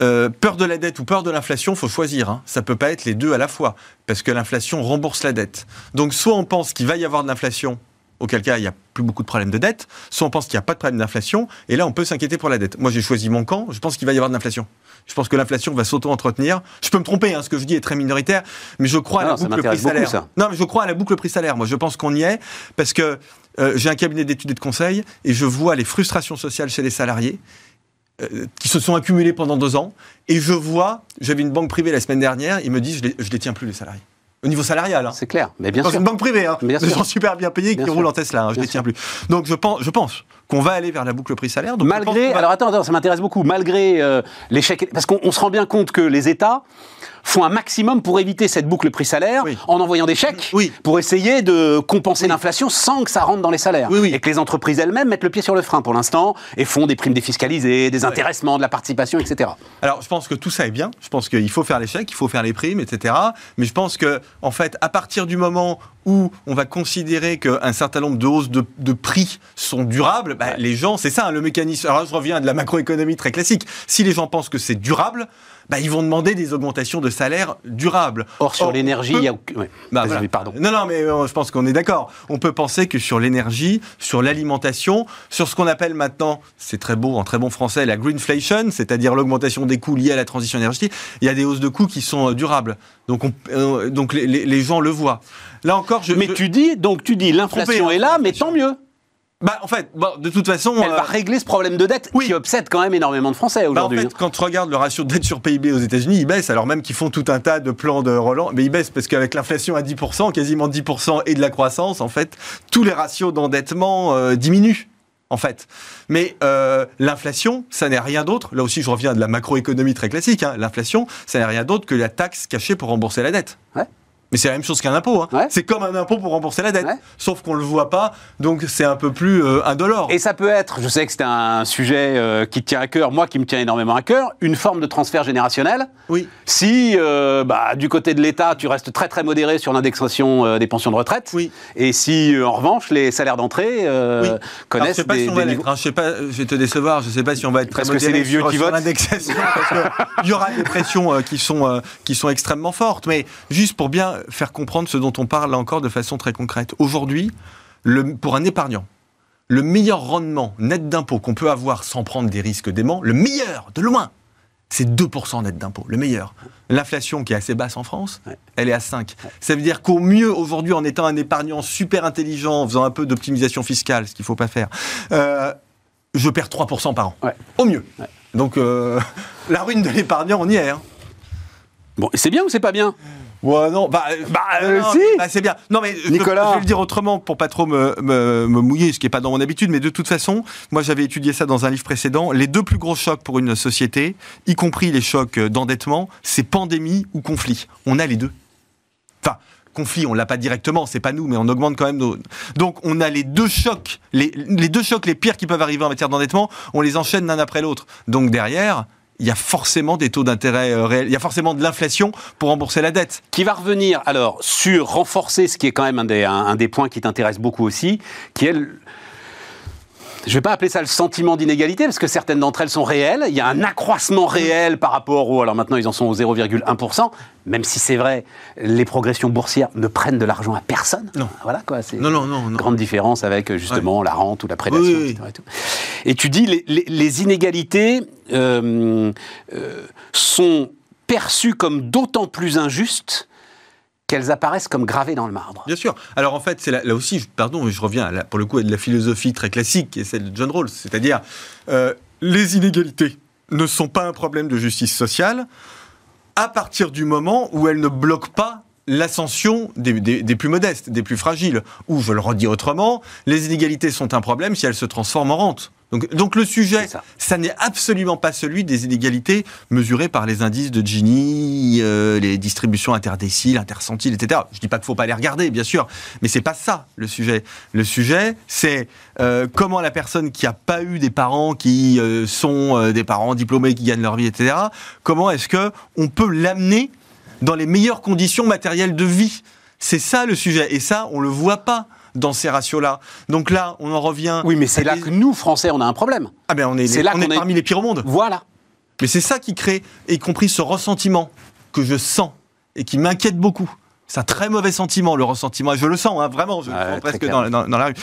[SPEAKER 2] euh, peur de la dette ou peur de l'inflation, faut choisir. Hein. Ça peut pas être les deux à la fois, parce que l'inflation rembourse la dette. Donc soit on pense qu'il va y avoir de l'inflation, auquel cas il n'y a plus beaucoup de problèmes de dette, soit on pense qu'il n'y a pas de problème d'inflation, et là on peut s'inquiéter pour la dette. Moi j'ai choisi mon camp, je pense qu'il va y avoir de l'inflation. Je pense que l'inflation va s'auto-entretenir. Je peux me tromper, hein, ce que je dis est très minoritaire, mais je crois à la boucle
[SPEAKER 1] beaucoup,
[SPEAKER 2] prix-salaire. Non, mais je crois à la boucle prix-salaire. Moi, je pense qu'on y est parce que euh, j'ai un cabinet d'études et de conseil et je vois les frustrations sociales chez les salariés euh, qui se sont accumulées pendant deux ans. Et je vois, j'avais une banque privée la semaine dernière, ils me disent je les, je les tiens plus les salariés. Au niveau salarial. Hein.
[SPEAKER 1] C'est clair. Mais bien
[SPEAKER 2] Dans
[SPEAKER 1] sûr.
[SPEAKER 2] une banque privée, hein. Des gens super bien payés
[SPEAKER 1] Bien
[SPEAKER 2] qui
[SPEAKER 1] sûr.
[SPEAKER 2] roulent en Tesla, hein, je les tiens plus. Donc je pense, je pense qu'on va aller vers la boucle prix-salaire.
[SPEAKER 1] Malgré, alors attends, attends, ça m'intéresse beaucoup, malgré euh, l'échec, parce qu'on on se rend bien compte que les États font un maximum pour éviter cette boucle prix-salaire
[SPEAKER 2] Oui.
[SPEAKER 1] en envoyant des chèques
[SPEAKER 2] Oui.
[SPEAKER 1] pour essayer de compenser l'inflation sans que ça rentre dans les salaires. Et que les entreprises elles-mêmes mettent le pied sur le frein pour l'instant et font des primes défiscalisées, des intéressements, de la participation, etc.
[SPEAKER 2] Alors, je pense que tout ça est bien. Je pense qu'il faut faire les chèques, il faut faire les primes, etc. Mais je pense que, en fait, à partir du moment où on va considérer qu'un certain nombre de hausses de, de prix sont durables, bah, les gens, c'est ça, hein, le mécanisme. Alors, je reviens de la macroéconomie très classique. Si les gens pensent que c'est durable, bah, ils vont demander des augmentations de salaire durables.
[SPEAKER 1] Or, sur l'énergie,
[SPEAKER 2] peut-
[SPEAKER 1] il y a. ouais.
[SPEAKER 2] Bah, voilà.
[SPEAKER 1] pardon.
[SPEAKER 2] Non, non, mais euh, je pense qu'on est d'accord. On peut penser que sur l'énergie, sur l'alimentation, sur ce qu'on appelle maintenant, c'est très beau, en très bon français, la greenflation, c'est-à-dire l'augmentation des coûts liés à la transition énergétique, il y a des hausses de coûts qui sont euh, durables. Donc, on- euh, donc les, les- les gens le voient. Là encore, je.
[SPEAKER 1] Mais
[SPEAKER 2] je-
[SPEAKER 1] tu dis, donc tu dis, l'inflation
[SPEAKER 2] hein,
[SPEAKER 1] est là, mais tant mieux.
[SPEAKER 2] Bah, en fait, bon, de toute façon.
[SPEAKER 1] Elle
[SPEAKER 2] euh,
[SPEAKER 1] va régler ce problème de dette
[SPEAKER 2] oui.
[SPEAKER 1] qui obsède quand même énormément de Français
[SPEAKER 2] Bah, en
[SPEAKER 1] aujourd'hui.
[SPEAKER 2] fait, quand tu regardes le ratio de dette sur PIB aux États-Unis, il baisse, alors même qu'ils font tout un tas de plans de relance, mais il baisse parce qu'avec l'inflation à 10%, quasiment 10% et de la croissance, en fait, tous les ratios d'endettement euh, diminuent. En fait. Mais euh, l'inflation, ça n'est rien d'autre. Là aussi, je reviens de la macroéconomie très classique. hein. L'inflation, ça n'est rien d'autre que la taxe cachée pour rembourser la dette.
[SPEAKER 1] Ouais.
[SPEAKER 2] Mais c'est la même chose qu'un impôt. hein.
[SPEAKER 1] Ouais.
[SPEAKER 2] C'est comme un impôt pour rembourser la dette.
[SPEAKER 1] Ouais.
[SPEAKER 2] Sauf qu'on ne le voit pas, donc c'est un peu plus euh, indolore.
[SPEAKER 1] Et ça peut être, je sais que c'est un sujet euh, qui te tient à cœur, moi qui me tient énormément à cœur, une forme de transfert générationnel.
[SPEAKER 2] Oui.
[SPEAKER 1] Si euh, bah, du côté de l'État, tu restes très très modéré sur l'indexation euh, des pensions de retraite,
[SPEAKER 2] Oui.
[SPEAKER 1] et si en revanche les salaires d'entrée
[SPEAKER 2] Oui. Alors, je
[SPEAKER 1] connaissent
[SPEAKER 2] sais pas
[SPEAKER 1] des,
[SPEAKER 2] si on
[SPEAKER 1] des
[SPEAKER 2] va
[SPEAKER 1] niveaux-
[SPEAKER 2] hein. Je sais pas. Je vais te décevoir. Je sais pas si on va être très
[SPEAKER 1] Parce que c'est
[SPEAKER 2] modéré
[SPEAKER 1] les vieux
[SPEAKER 2] sur,
[SPEAKER 1] qui votent.
[SPEAKER 2] l'indexation. parce que Il y aura des pressions qui sont qui sont extrêmement fortes. Mais juste pour bien faire comprendre ce dont on parle là encore de façon très concrète. Aujourd'hui, pour un épargnant, le meilleur rendement net d'impôt qu'on peut avoir sans prendre des risques déments, le meilleur de loin, c'est 2% net d'impôt, le meilleur. L'inflation qui est assez basse en France,
[SPEAKER 1] Ouais.
[SPEAKER 2] elle est à 5. Ça veut dire qu'au mieux, aujourd'hui, en étant un épargnant super intelligent, en faisant un peu d'optimisation fiscale, ce qu'il ne faut pas faire, euh, je perds 3% par an.
[SPEAKER 1] Ouais.
[SPEAKER 2] Au mieux.
[SPEAKER 1] Ouais.
[SPEAKER 2] Donc, euh, *laughs* la ruine de l'épargnant, on y est. hein.
[SPEAKER 1] Bon, c'est bien ou c'est pas bien?
[SPEAKER 2] Ouais, non, bah,
[SPEAKER 1] Bah,
[SPEAKER 2] euh,
[SPEAKER 1] euh,
[SPEAKER 2] non,
[SPEAKER 1] si.
[SPEAKER 2] bah, c'est bien. Non, mais
[SPEAKER 1] Nicolas.
[SPEAKER 2] je vais le dire autrement pour pas trop me, me, me mouiller, ce qui est pas dans mon habitude, mais de toute façon, moi j'avais étudié ça dans un livre précédent. Les deux plus gros chocs pour une société, y compris les chocs d'endettement, c'est pandémie ou conflit. On a les deux. Enfin, conflit, on l'a pas directement, c'est pas nous, mais on augmente quand même nos. Donc on a les deux chocs, les, les deux chocs les pires qui peuvent arriver en matière d'endettement, on les enchaîne l'un après l'autre. Donc derrière, il y a forcément des taux d'intérêt euh, réels, il y a forcément de l'inflation pour rembourser la dette.
[SPEAKER 1] qui va revenir alors sur renforcer ce qui est quand même un des, un, des points qui t'intéresse beaucoup aussi, qui est je ne vais pas appeler ça le sentiment d'inégalité, parce que certaines d'entre elles sont réelles. Il y a un accroissement réel par rapport au... Alors maintenant, ils en sont au 0,1%, même si c'est vrai, les progressions boursières ne prennent de l'argent à personne.
[SPEAKER 2] Non.
[SPEAKER 1] Voilà quoi. C'est
[SPEAKER 2] Non, non, non, non.
[SPEAKER 1] grande différence avec euh, justement la rente ou la prédation,
[SPEAKER 2] Oui, oui,
[SPEAKER 1] etc. Et, tout. Et tu dis les, les- les inégalités euh, euh, sont perçues comme d'autant plus injustes qu'elles apparaissent comme gravées dans le marbre.
[SPEAKER 2] Bien sûr. Alors en fait, c'est là, aussi, pardon, je reviens pour le coup à de la philosophie très classique, qui est celle de John Rawls, c'est-à-dire euh, les inégalités ne sont pas un problème de justice sociale à partir du moment où elles ne bloquent pas l'ascension des, des- des plus modestes, des plus fragiles. Ou, je le redis autrement, les inégalités sont un problème si elles se transforment en rente. Donc, donc le sujet,
[SPEAKER 1] ça.
[SPEAKER 2] ça, n'est absolument pas celui des inégalités mesurées par les indices de Gini, euh, les distributions interdéciles, intercentiles, etc. Je dis pas qu'il faut pas les regarder, bien sûr, mais c'est pas ça le sujet. Le sujet, c'est euh, comment la personne qui a pas eu des parents qui euh, sont des parents diplômés qui gagnent leur vie, etc. Comment est-ce que on peut l'amener dans les meilleures conditions matérielles de vie? C'est ça le sujet, et ça, on le voit pas dans ces ratios-là. Donc là, on en revient.
[SPEAKER 1] Oui, mais c'est là
[SPEAKER 2] des-
[SPEAKER 1] que nous, Français, on a un problème.
[SPEAKER 2] ah ben on est, les-
[SPEAKER 1] là
[SPEAKER 2] on est
[SPEAKER 1] est-
[SPEAKER 2] parmi les pires au monde.
[SPEAKER 1] Voilà.
[SPEAKER 2] Mais c'est ça qui crée, y compris ce ressentiment que je sens et qui m'inquiète beaucoup. C'est un très mauvais sentiment, le ressentiment. Et je le sens, hein, vraiment, je le sens presque
[SPEAKER 1] clair.
[SPEAKER 2] dans, dans- dans la rue.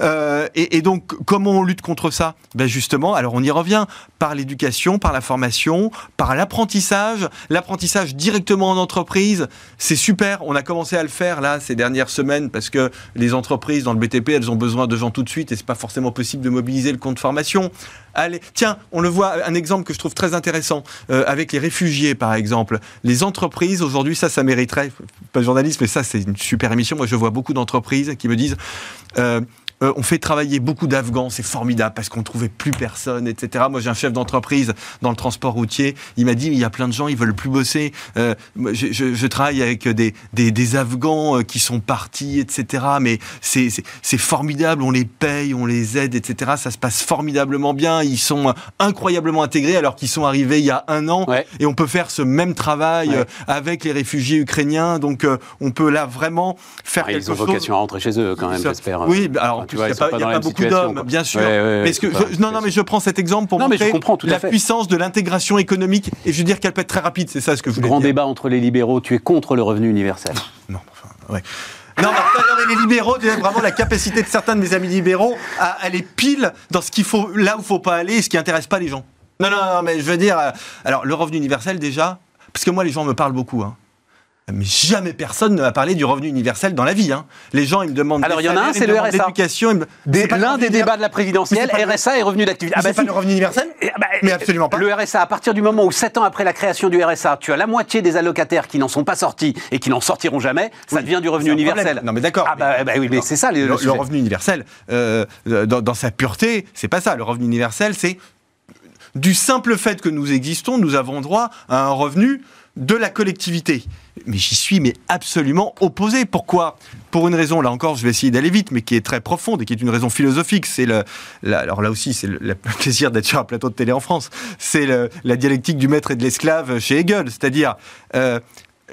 [SPEAKER 2] Euh, et, et donc, comment on lutte contre ça? Ben Justement, alors on y revient, par l'éducation, par la formation, par l'apprentissage. L'apprentissage directement en entreprise, c'est super. On a commencé à le faire là ces dernières semaines parce que les entreprises dans le BTP, elles ont besoin de gens tout de suite et c'est pas forcément possible de mobiliser le compte formation. Allez, tiens, on le voit, un exemple que je trouve très intéressant euh, avec les réfugiés, par exemple. Les entreprises, aujourd'hui, ça, ça mériterait, pas journaliste, mais ça, c'est une super émission. Moi, je vois beaucoup d'entreprises qui me disent euh, euh, on fait travailler beaucoup d'Afghans, c'est formidable parce qu'on trouvait plus personne, etc. Moi, j'ai un chef d'entreprise dans le transport routier. Il m'a dit il y a plein de gens, ils veulent plus bosser. Euh, je, je- je travaille avec des, des, des Afghans euh, qui sont partis, etc. Mais c'est formidable, on les paye, on les aide, etc. Ça se passe formidablement bien. Ils sont euh, incroyablement intégrés alors qu'ils sont arrivés il y a un an.
[SPEAKER 1] Ouais.
[SPEAKER 2] Et on peut faire ce même travail
[SPEAKER 1] Ouais.
[SPEAKER 2] euh, avec les réfugiés ukrainiens. Donc, euh, on peut là vraiment faire
[SPEAKER 1] Ah,
[SPEAKER 2] quelque
[SPEAKER 1] ils ont
[SPEAKER 2] chose.
[SPEAKER 1] vocation à rentrer chez eux, quand même, j'espère.
[SPEAKER 2] Oui, bah, alors plus, il n'y a
[SPEAKER 1] pas
[SPEAKER 2] y a beaucoup d'hommes, bien sûr.
[SPEAKER 1] Ouais, ouais, ouais,
[SPEAKER 2] mais, ce que
[SPEAKER 1] c'est pas
[SPEAKER 2] je- non, non, mais je prends cet exemple pour
[SPEAKER 1] Non,
[SPEAKER 2] montrer
[SPEAKER 1] tout
[SPEAKER 2] la puissance de l'intégration économique. Et je veux dire qu'elle peut être très rapide, c'est ça ce que je voulais
[SPEAKER 1] Grand
[SPEAKER 2] dire.
[SPEAKER 1] débat entre les libéraux, tu es contre le revenu universel.
[SPEAKER 2] Non, enfin, ouais. Non, mais, les libéraux, vraiment la capacité de certains de mes amis libéraux à aller pile dans ce qu'il faut, là où il faut pas aller et ce qui intéresse pas les gens. Non, non, non, mais je veux dire, euh, alors le revenu universel déjà, parce que moi les gens me parlent beaucoup, hein. Mais jamais personne ne m'a parlé du revenu universel dans la vie. Hein. Les gens, ils me demandent.
[SPEAKER 1] Alors, il y en a un, c'est le RSA. L'un des débats de la présidentielle, RSA et revenu d'activité.
[SPEAKER 2] Mais c'est pas le revenu universel
[SPEAKER 1] Eh, bah,
[SPEAKER 2] Mais absolument pas.
[SPEAKER 1] Le RSA, à partir du moment où 7 ans après la création du RSA, tu as la moitié des allocataires qui n'en sont pas sortis et qui n'en sortiront jamais, ça
[SPEAKER 2] Oui,
[SPEAKER 1] devient du revenu
[SPEAKER 2] un
[SPEAKER 1] universel.
[SPEAKER 2] problème. Non, mais d'accord,
[SPEAKER 1] Ah bah, bah oui, mais c'est ça le,
[SPEAKER 2] le,
[SPEAKER 1] le
[SPEAKER 2] le
[SPEAKER 1] sujet.
[SPEAKER 2] revenu universel, euh, dans, dans sa pureté, c'est pas ça. Le revenu universel, c'est du simple fait que nous existons, nous avons droit à un revenu de la collectivité. Mais j'y suis mais absolument opposé. Pourquoi? Pour une raison, là encore, je vais essayer d'aller vite, mais qui est très profonde et qui est une raison philosophique. C'est le, alors là aussi, c'est *laughs* le, plaisir d'être sur un plateau de télé en France. C'est la dialectique du maître et de l'esclave chez Hegel, c'est-à-dire euh,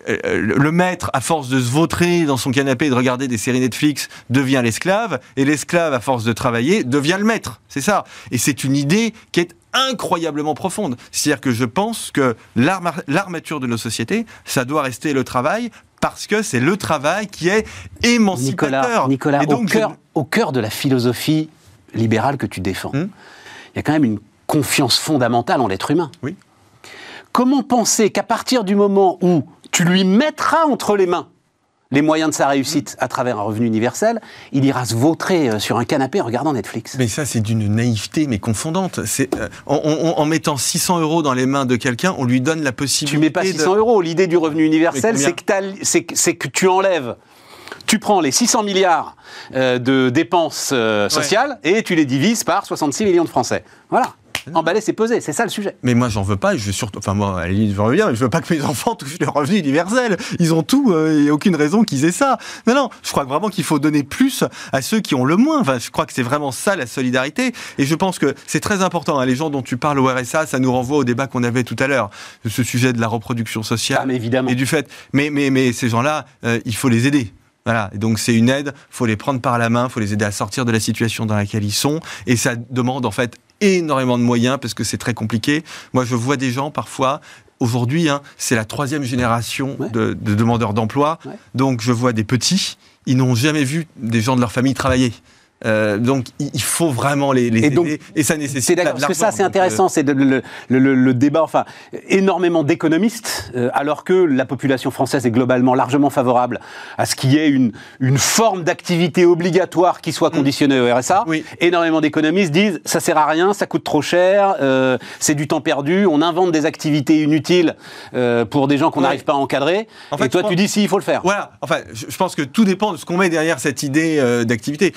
[SPEAKER 2] euh, le maître, à force de se vautrer dans son canapé et de regarder des séries Netflix, devient l'esclave, et l'esclave, à force de travailler, devient le maître. C'est ça. Et c'est une idée qui est incroyablement profonde. C'est-à-dire que je pense que l'arma- l'armature de nos sociétés, ça doit rester le travail, parce que c'est le travail qui est émancipateur.
[SPEAKER 1] Nicolas, Nicolas
[SPEAKER 2] Et donc,
[SPEAKER 1] au,
[SPEAKER 2] je-
[SPEAKER 1] cœur, au cœur de la philosophie libérale que tu défends, il
[SPEAKER 2] Hmm.
[SPEAKER 1] y a quand même une confiance fondamentale en l'être humain.
[SPEAKER 2] Oui.
[SPEAKER 1] Comment penser qu'à partir du moment où tu lui mettras entre les mains les moyens de sa réussite à travers un revenu universel, il ira se vautrer euh, sur un canapé en regardant Netflix.
[SPEAKER 2] Mais ça, c'est d'une naïveté, mais confondante. C'est euh, en, mettant 600 euros dans les mains de quelqu'un, on lui donne la possibilité.
[SPEAKER 1] Tu mets pas 600 euros. L'idée du revenu universel, c'est que, que tu enlèves tu prends les 600 milliards euh, de dépenses sociales et tu les divises par 66 millions de Français. Voilà. Emballer, c'est peser, c'est ça le sujet.
[SPEAKER 2] Mais moi, j'en veux pas. Je veux surtout, enfin moi, à j'en veux bien, mais je veux pas que mes *laughs* enfants touchent le revenu universel. Ils ont tout, euh, il n'y a aucune raison qu'ils aient ça. Non, non, je crois vraiment qu'il faut donner plus à ceux qui ont le moins. Enfin, je crois que c'est vraiment ça la solidarité. Et je pense que c'est très important. Hein, les gens dont tu parles au RSA, ça nous renvoie au débat qu'on avait tout à l'heure, ce sujet de la reproduction sociale.
[SPEAKER 1] Ah, évidemment.
[SPEAKER 2] Et du fait. Mais, mais, mais ces gens-là, euh, il faut les aider. Voilà. Et donc c'est une aide, faut les prendre par la main, faut les aider à sortir de la situation dans laquelle ils sont, et ça demande en fait énormément de moyens parce que c'est très compliqué. Moi, je vois des gens parfois aujourd'hui, hein, c'est la troisième génération de, demandeurs d'emploi. Donc, je vois des petits, ils n'ont jamais vu des gens de leur famille travailler. Euh, donc il faut vraiment les, les et aider. Et ça nécessite
[SPEAKER 1] d'accord parce que ça c'est intéressant euh, c'est le, le, débat enfin énormément d'économistes euh, alors que la population française est globalement largement favorable à ce qu'il y ait une, une forme d'activité obligatoire qui soit mm. conditionnée au RSA oui. énormément d'économistes disent ça sert à rien ça coûte trop cher c'est du temps perdu on invente des activités inutiles pour des gens qu'on n'arrive pas à encadrer. En fait, et toi tu dis si il faut le faire.
[SPEAKER 2] Voilà. Enfin je pense que tout dépend de ce qu'on met derrière cette idée d'activité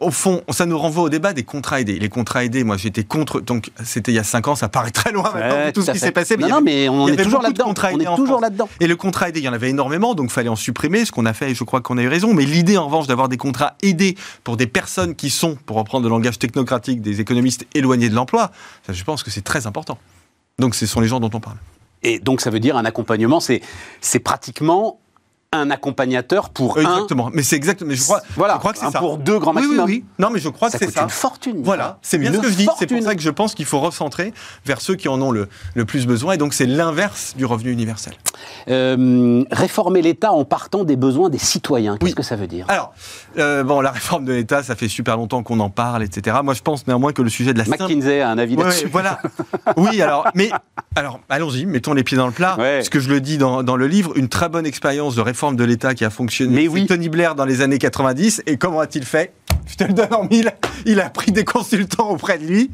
[SPEAKER 2] au fond, ça nous renvoie au débat des contrats aidés. Les contrats aidés, moi j'étais contre, donc c'était il y a 5 ans, ça paraît très loin maintenant, tout, ce qui s'est passé.
[SPEAKER 1] Mais non, mais on est toujours là-dedans. On est toujours là-dedans.
[SPEAKER 2] Et le contrat aidé, il y en avait énormément, donc il fallait en supprimer, ce qu'on a fait, et je crois qu'on a eu raison. Mais l'idée, en revanche, d'avoir des contrats aidés pour des personnes qui sont, pour reprendre le langage technocratique des économistes éloignés de l'emploi, je pense que c'est très important. Donc ce sont les gens dont on parle.
[SPEAKER 1] Et donc ça veut dire un accompagnement, c'est pratiquement un accompagnateur pour
[SPEAKER 2] exactement. Mais c'est exactement. Mais je crois,
[SPEAKER 1] voilà,
[SPEAKER 2] je crois que c'est ça.
[SPEAKER 1] Pour deux grands maximum.
[SPEAKER 2] Oui, oui, Non, mais je crois que c'est ça.
[SPEAKER 1] une fortune.
[SPEAKER 2] Voilà, c'est bien ce que je dis. C'est pour ça que je pense qu'il faut recentrer vers ceux qui en ont le, le plus besoin. Et donc, c'est l'inverse du revenu universel.
[SPEAKER 1] Euh, réformer l'État en partant des besoins des citoyens. Qu'est-ce que ça veut dire?
[SPEAKER 2] Alors, euh, bon, la réforme de l'État, ça fait super longtemps qu'on en parle, etc. Moi, je pense néanmoins que le sujet de la
[SPEAKER 1] McKinsey a un avis là-dessus.
[SPEAKER 2] voilà. oui, alors, mais alors, allons-y, mettons les pieds dans le plat. Ce que je le dis dans, dans le livre, une très bonne expérience de réforme de l'État qui a fonctionné mais oui. Tony Blair dans les années 90. Et comment a-t-il fait? Je te le donne en mille, il a pris des consultants auprès de lui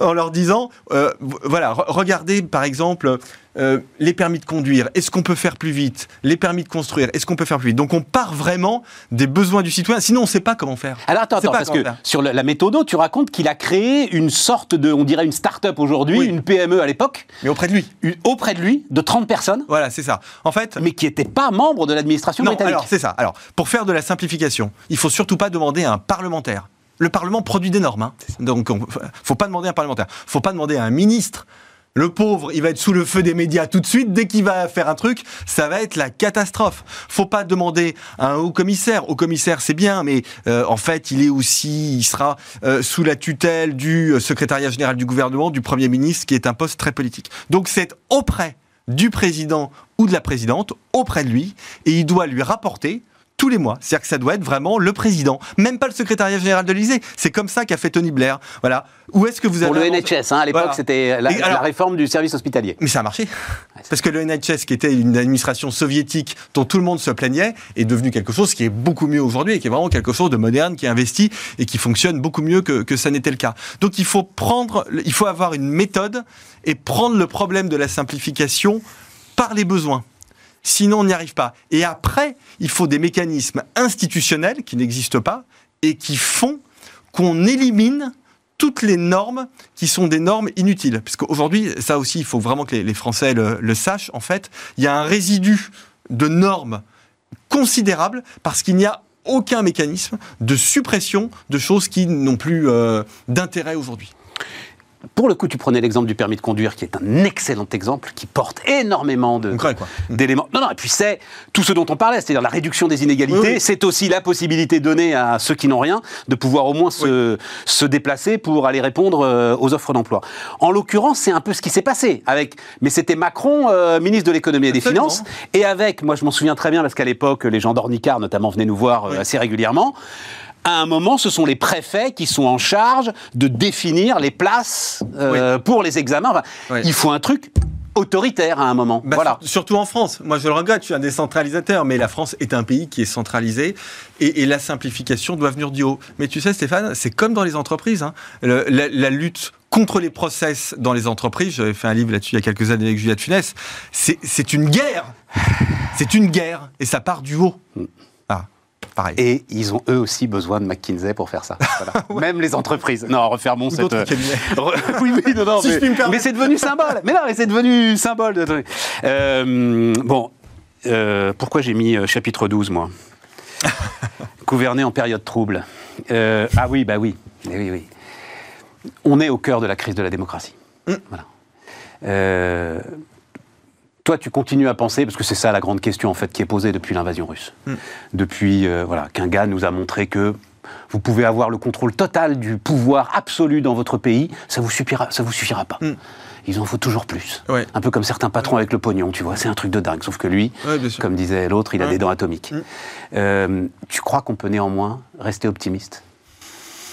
[SPEAKER 2] en leur disant, euh, voilà, regardez par exemple euh, les permis de conduire, est-ce qu'on peut faire plus vite? Les permis de construire, est-ce qu'on peut faire plus vite? Donc on part vraiment des besoins du citoyen, sinon on ne sait pas comment faire.
[SPEAKER 1] Alors attends, attends parce que sur la, méthode, tu racontes qu'il a créé une sorte de, on dirait une start-up aujourd'hui, une PME à l'époque.
[SPEAKER 2] Mais auprès de lui.
[SPEAKER 1] auprès de lui, de 30 personnes.
[SPEAKER 2] Voilà, c'est ça. En fait.
[SPEAKER 1] Mais qui n'étaient pas membres de l'administration britannique.
[SPEAKER 2] Alors c'est ça. Alors pour faire de la simplification, il faut surtout pas demander à un parlementaire. Le Parlement produit des normes. Hein. Donc, il faut pas demander à un parlementaire. faut pas demander à un ministre le pauvre, il va être sous le feu des médias tout de suite. Dès qu'il va faire un truc, ça va être la catastrophe. Faut pas demander à un haut commissaire. Haut commissaire, c'est bien, mais euh, en fait, il est aussi, il sera euh, sous la tutelle du euh, secrétariat général du gouvernement, du premier ministre, qui est un poste très politique. Donc, c'est auprès du président ou de la présidente, auprès de lui, et il doit lui rapporter tous les mois. C'est-à-dire que ça doit être vraiment le président, même pas le secrétariat général de l'Élysée. C'est comme ça qu'a fait Tony Blair. Voilà. Où est-ce que vous
[SPEAKER 1] avez Pour le NHS, hein, à l'époque, c'était la, réforme du service hospitalier.
[SPEAKER 2] Mais ça a marché. Parce que le NHS, qui était une administration soviétique dont tout le monde se plaignait, est devenu quelque chose qui est beaucoup mieux aujourd'hui et qui est vraiment quelque chose de moderne, qui est investi et qui fonctionne beaucoup mieux que, que ça n'était le cas. Donc il faut prendre, il faut avoir une méthode et prendre le problème de la simplification par les besoins. Sinon, on n'y arrive pas. Et après, il faut des mécanismes institutionnels qui n'existent pas et qui font qu'on élimine toutes les normes qui sont des normes inutiles. Puisqu'aujourd'hui, ça aussi, il faut vraiment que les, Français le, sachent, en fait, il y a un résidu de normes considérable parce qu'il n'y a aucun mécanisme de suppression de choses qui n'ont plus euh, d'intérêt aujourd'hui.
[SPEAKER 1] Pour le coup, tu prenais l'exemple du permis de conduire, qui est un excellent exemple, qui porte énormément d'éléments. Non, non, et puis c'est tout ce dont on parlait, c'est-à-dire la réduction des inégalités. C'est aussi la possibilité donnée à ceux qui n'ont rien de pouvoir au moins se, se, déplacer pour aller répondre euh, aux offres d'emploi. En l'occurrence, c'est un peu ce qui s'est passé. Avec, mais c'était Macron, euh, ministre de l'économie et des finances, et avec, moi je m'en souviens très bien parce qu'à l'époque, les gens d'Ornicar notamment venaient nous voir euh, assez régulièrement à un moment, ce sont les préfets qui sont en charge de définir les places euh, pour les examens. Il faut un truc autoritaire à un moment.
[SPEAKER 2] Bah,
[SPEAKER 1] voilà.
[SPEAKER 2] Surtout en France. Moi, je le regrette, je suis un décentralisateur, mais la France est un pays qui est centralisé et, la simplification doit venir du haut. Mais tu sais, Stéphane, c'est comme dans les entreprises. Hein. la, lutte contre les process dans les entreprises, j'avais fait un livre là-dessus il y a quelques années avec Juliette Funès, c'est une guerre. C'est une guerre et ça part du haut.
[SPEAKER 1] Et ils ont eux aussi besoin de McKinsey pour faire ça. *laughs* Même les entreprises. Non, refermons cette. Euh, *laughs* oui, oui, non, non. mais, c'est devenu symbole. Mais non, mais c'est devenu symbole. De... Euh, bon, euh, pourquoi j'ai mis chapitre 12, moi? *laughs* Gouverner en période trouble. ah oui, bah oui. oui, oui. On est au cœur de la crise de la démocratie. Mm. Voilà. Toi, tu continues à penser, parce que c'est ça la grande question en fait qui est posée depuis l'invasion russe, hmm. depuis euh, voilà qu'un gars nous a montré que vous pouvez avoir le contrôle total du pouvoir absolu dans votre pays, ça vous suffira, ça vous suffira pas. Hmm. Il en faut toujours plus. Un peu comme certains patrons avec le pognon, tu vois, c'est un truc de dingue. Sauf que lui, comme disait l'autre, il a des dents atomiques. Hmm. Euh, tu crois qu'on peut néanmoins rester optimiste?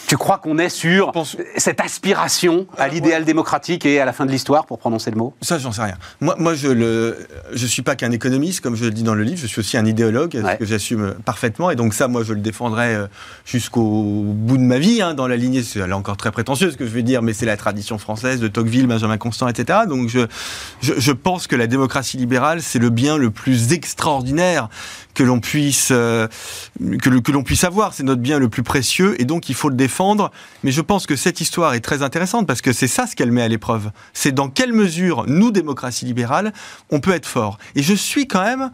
[SPEAKER 1] Tu crois qu'on est sur cette aspiration à l'idéal démocratique et à la fin de l'histoire, pour prononcer le mot?
[SPEAKER 2] Ça, j'en sais rien. Moi, moi je ne je suis pas qu'un économiste, comme je le dis dans le livre, je suis aussi un idéologue, que j'assume parfaitement. Et donc ça, moi, je le défendrai euh, jusqu'au bout de ma vie, hein, dans la lignée, c'est encore très prétentieux ce que je veux dire, mais c'est la tradition française de Tocqueville, Benjamin Constant, etc. Donc je, je, je pense que la démocratie libérale, c'est le bien le plus extraordinaire que l'on puisse, euh, que, l'on puisse avoir. C'est notre bien le plus précieux et donc il faut le défendre. Mais je pense que cette histoire est très intéressante parce que c'est ça ce qu'elle met à l'épreuve. C'est dans quelle mesure, nous, démocratie libérale, on peut être fort. Et je suis quand même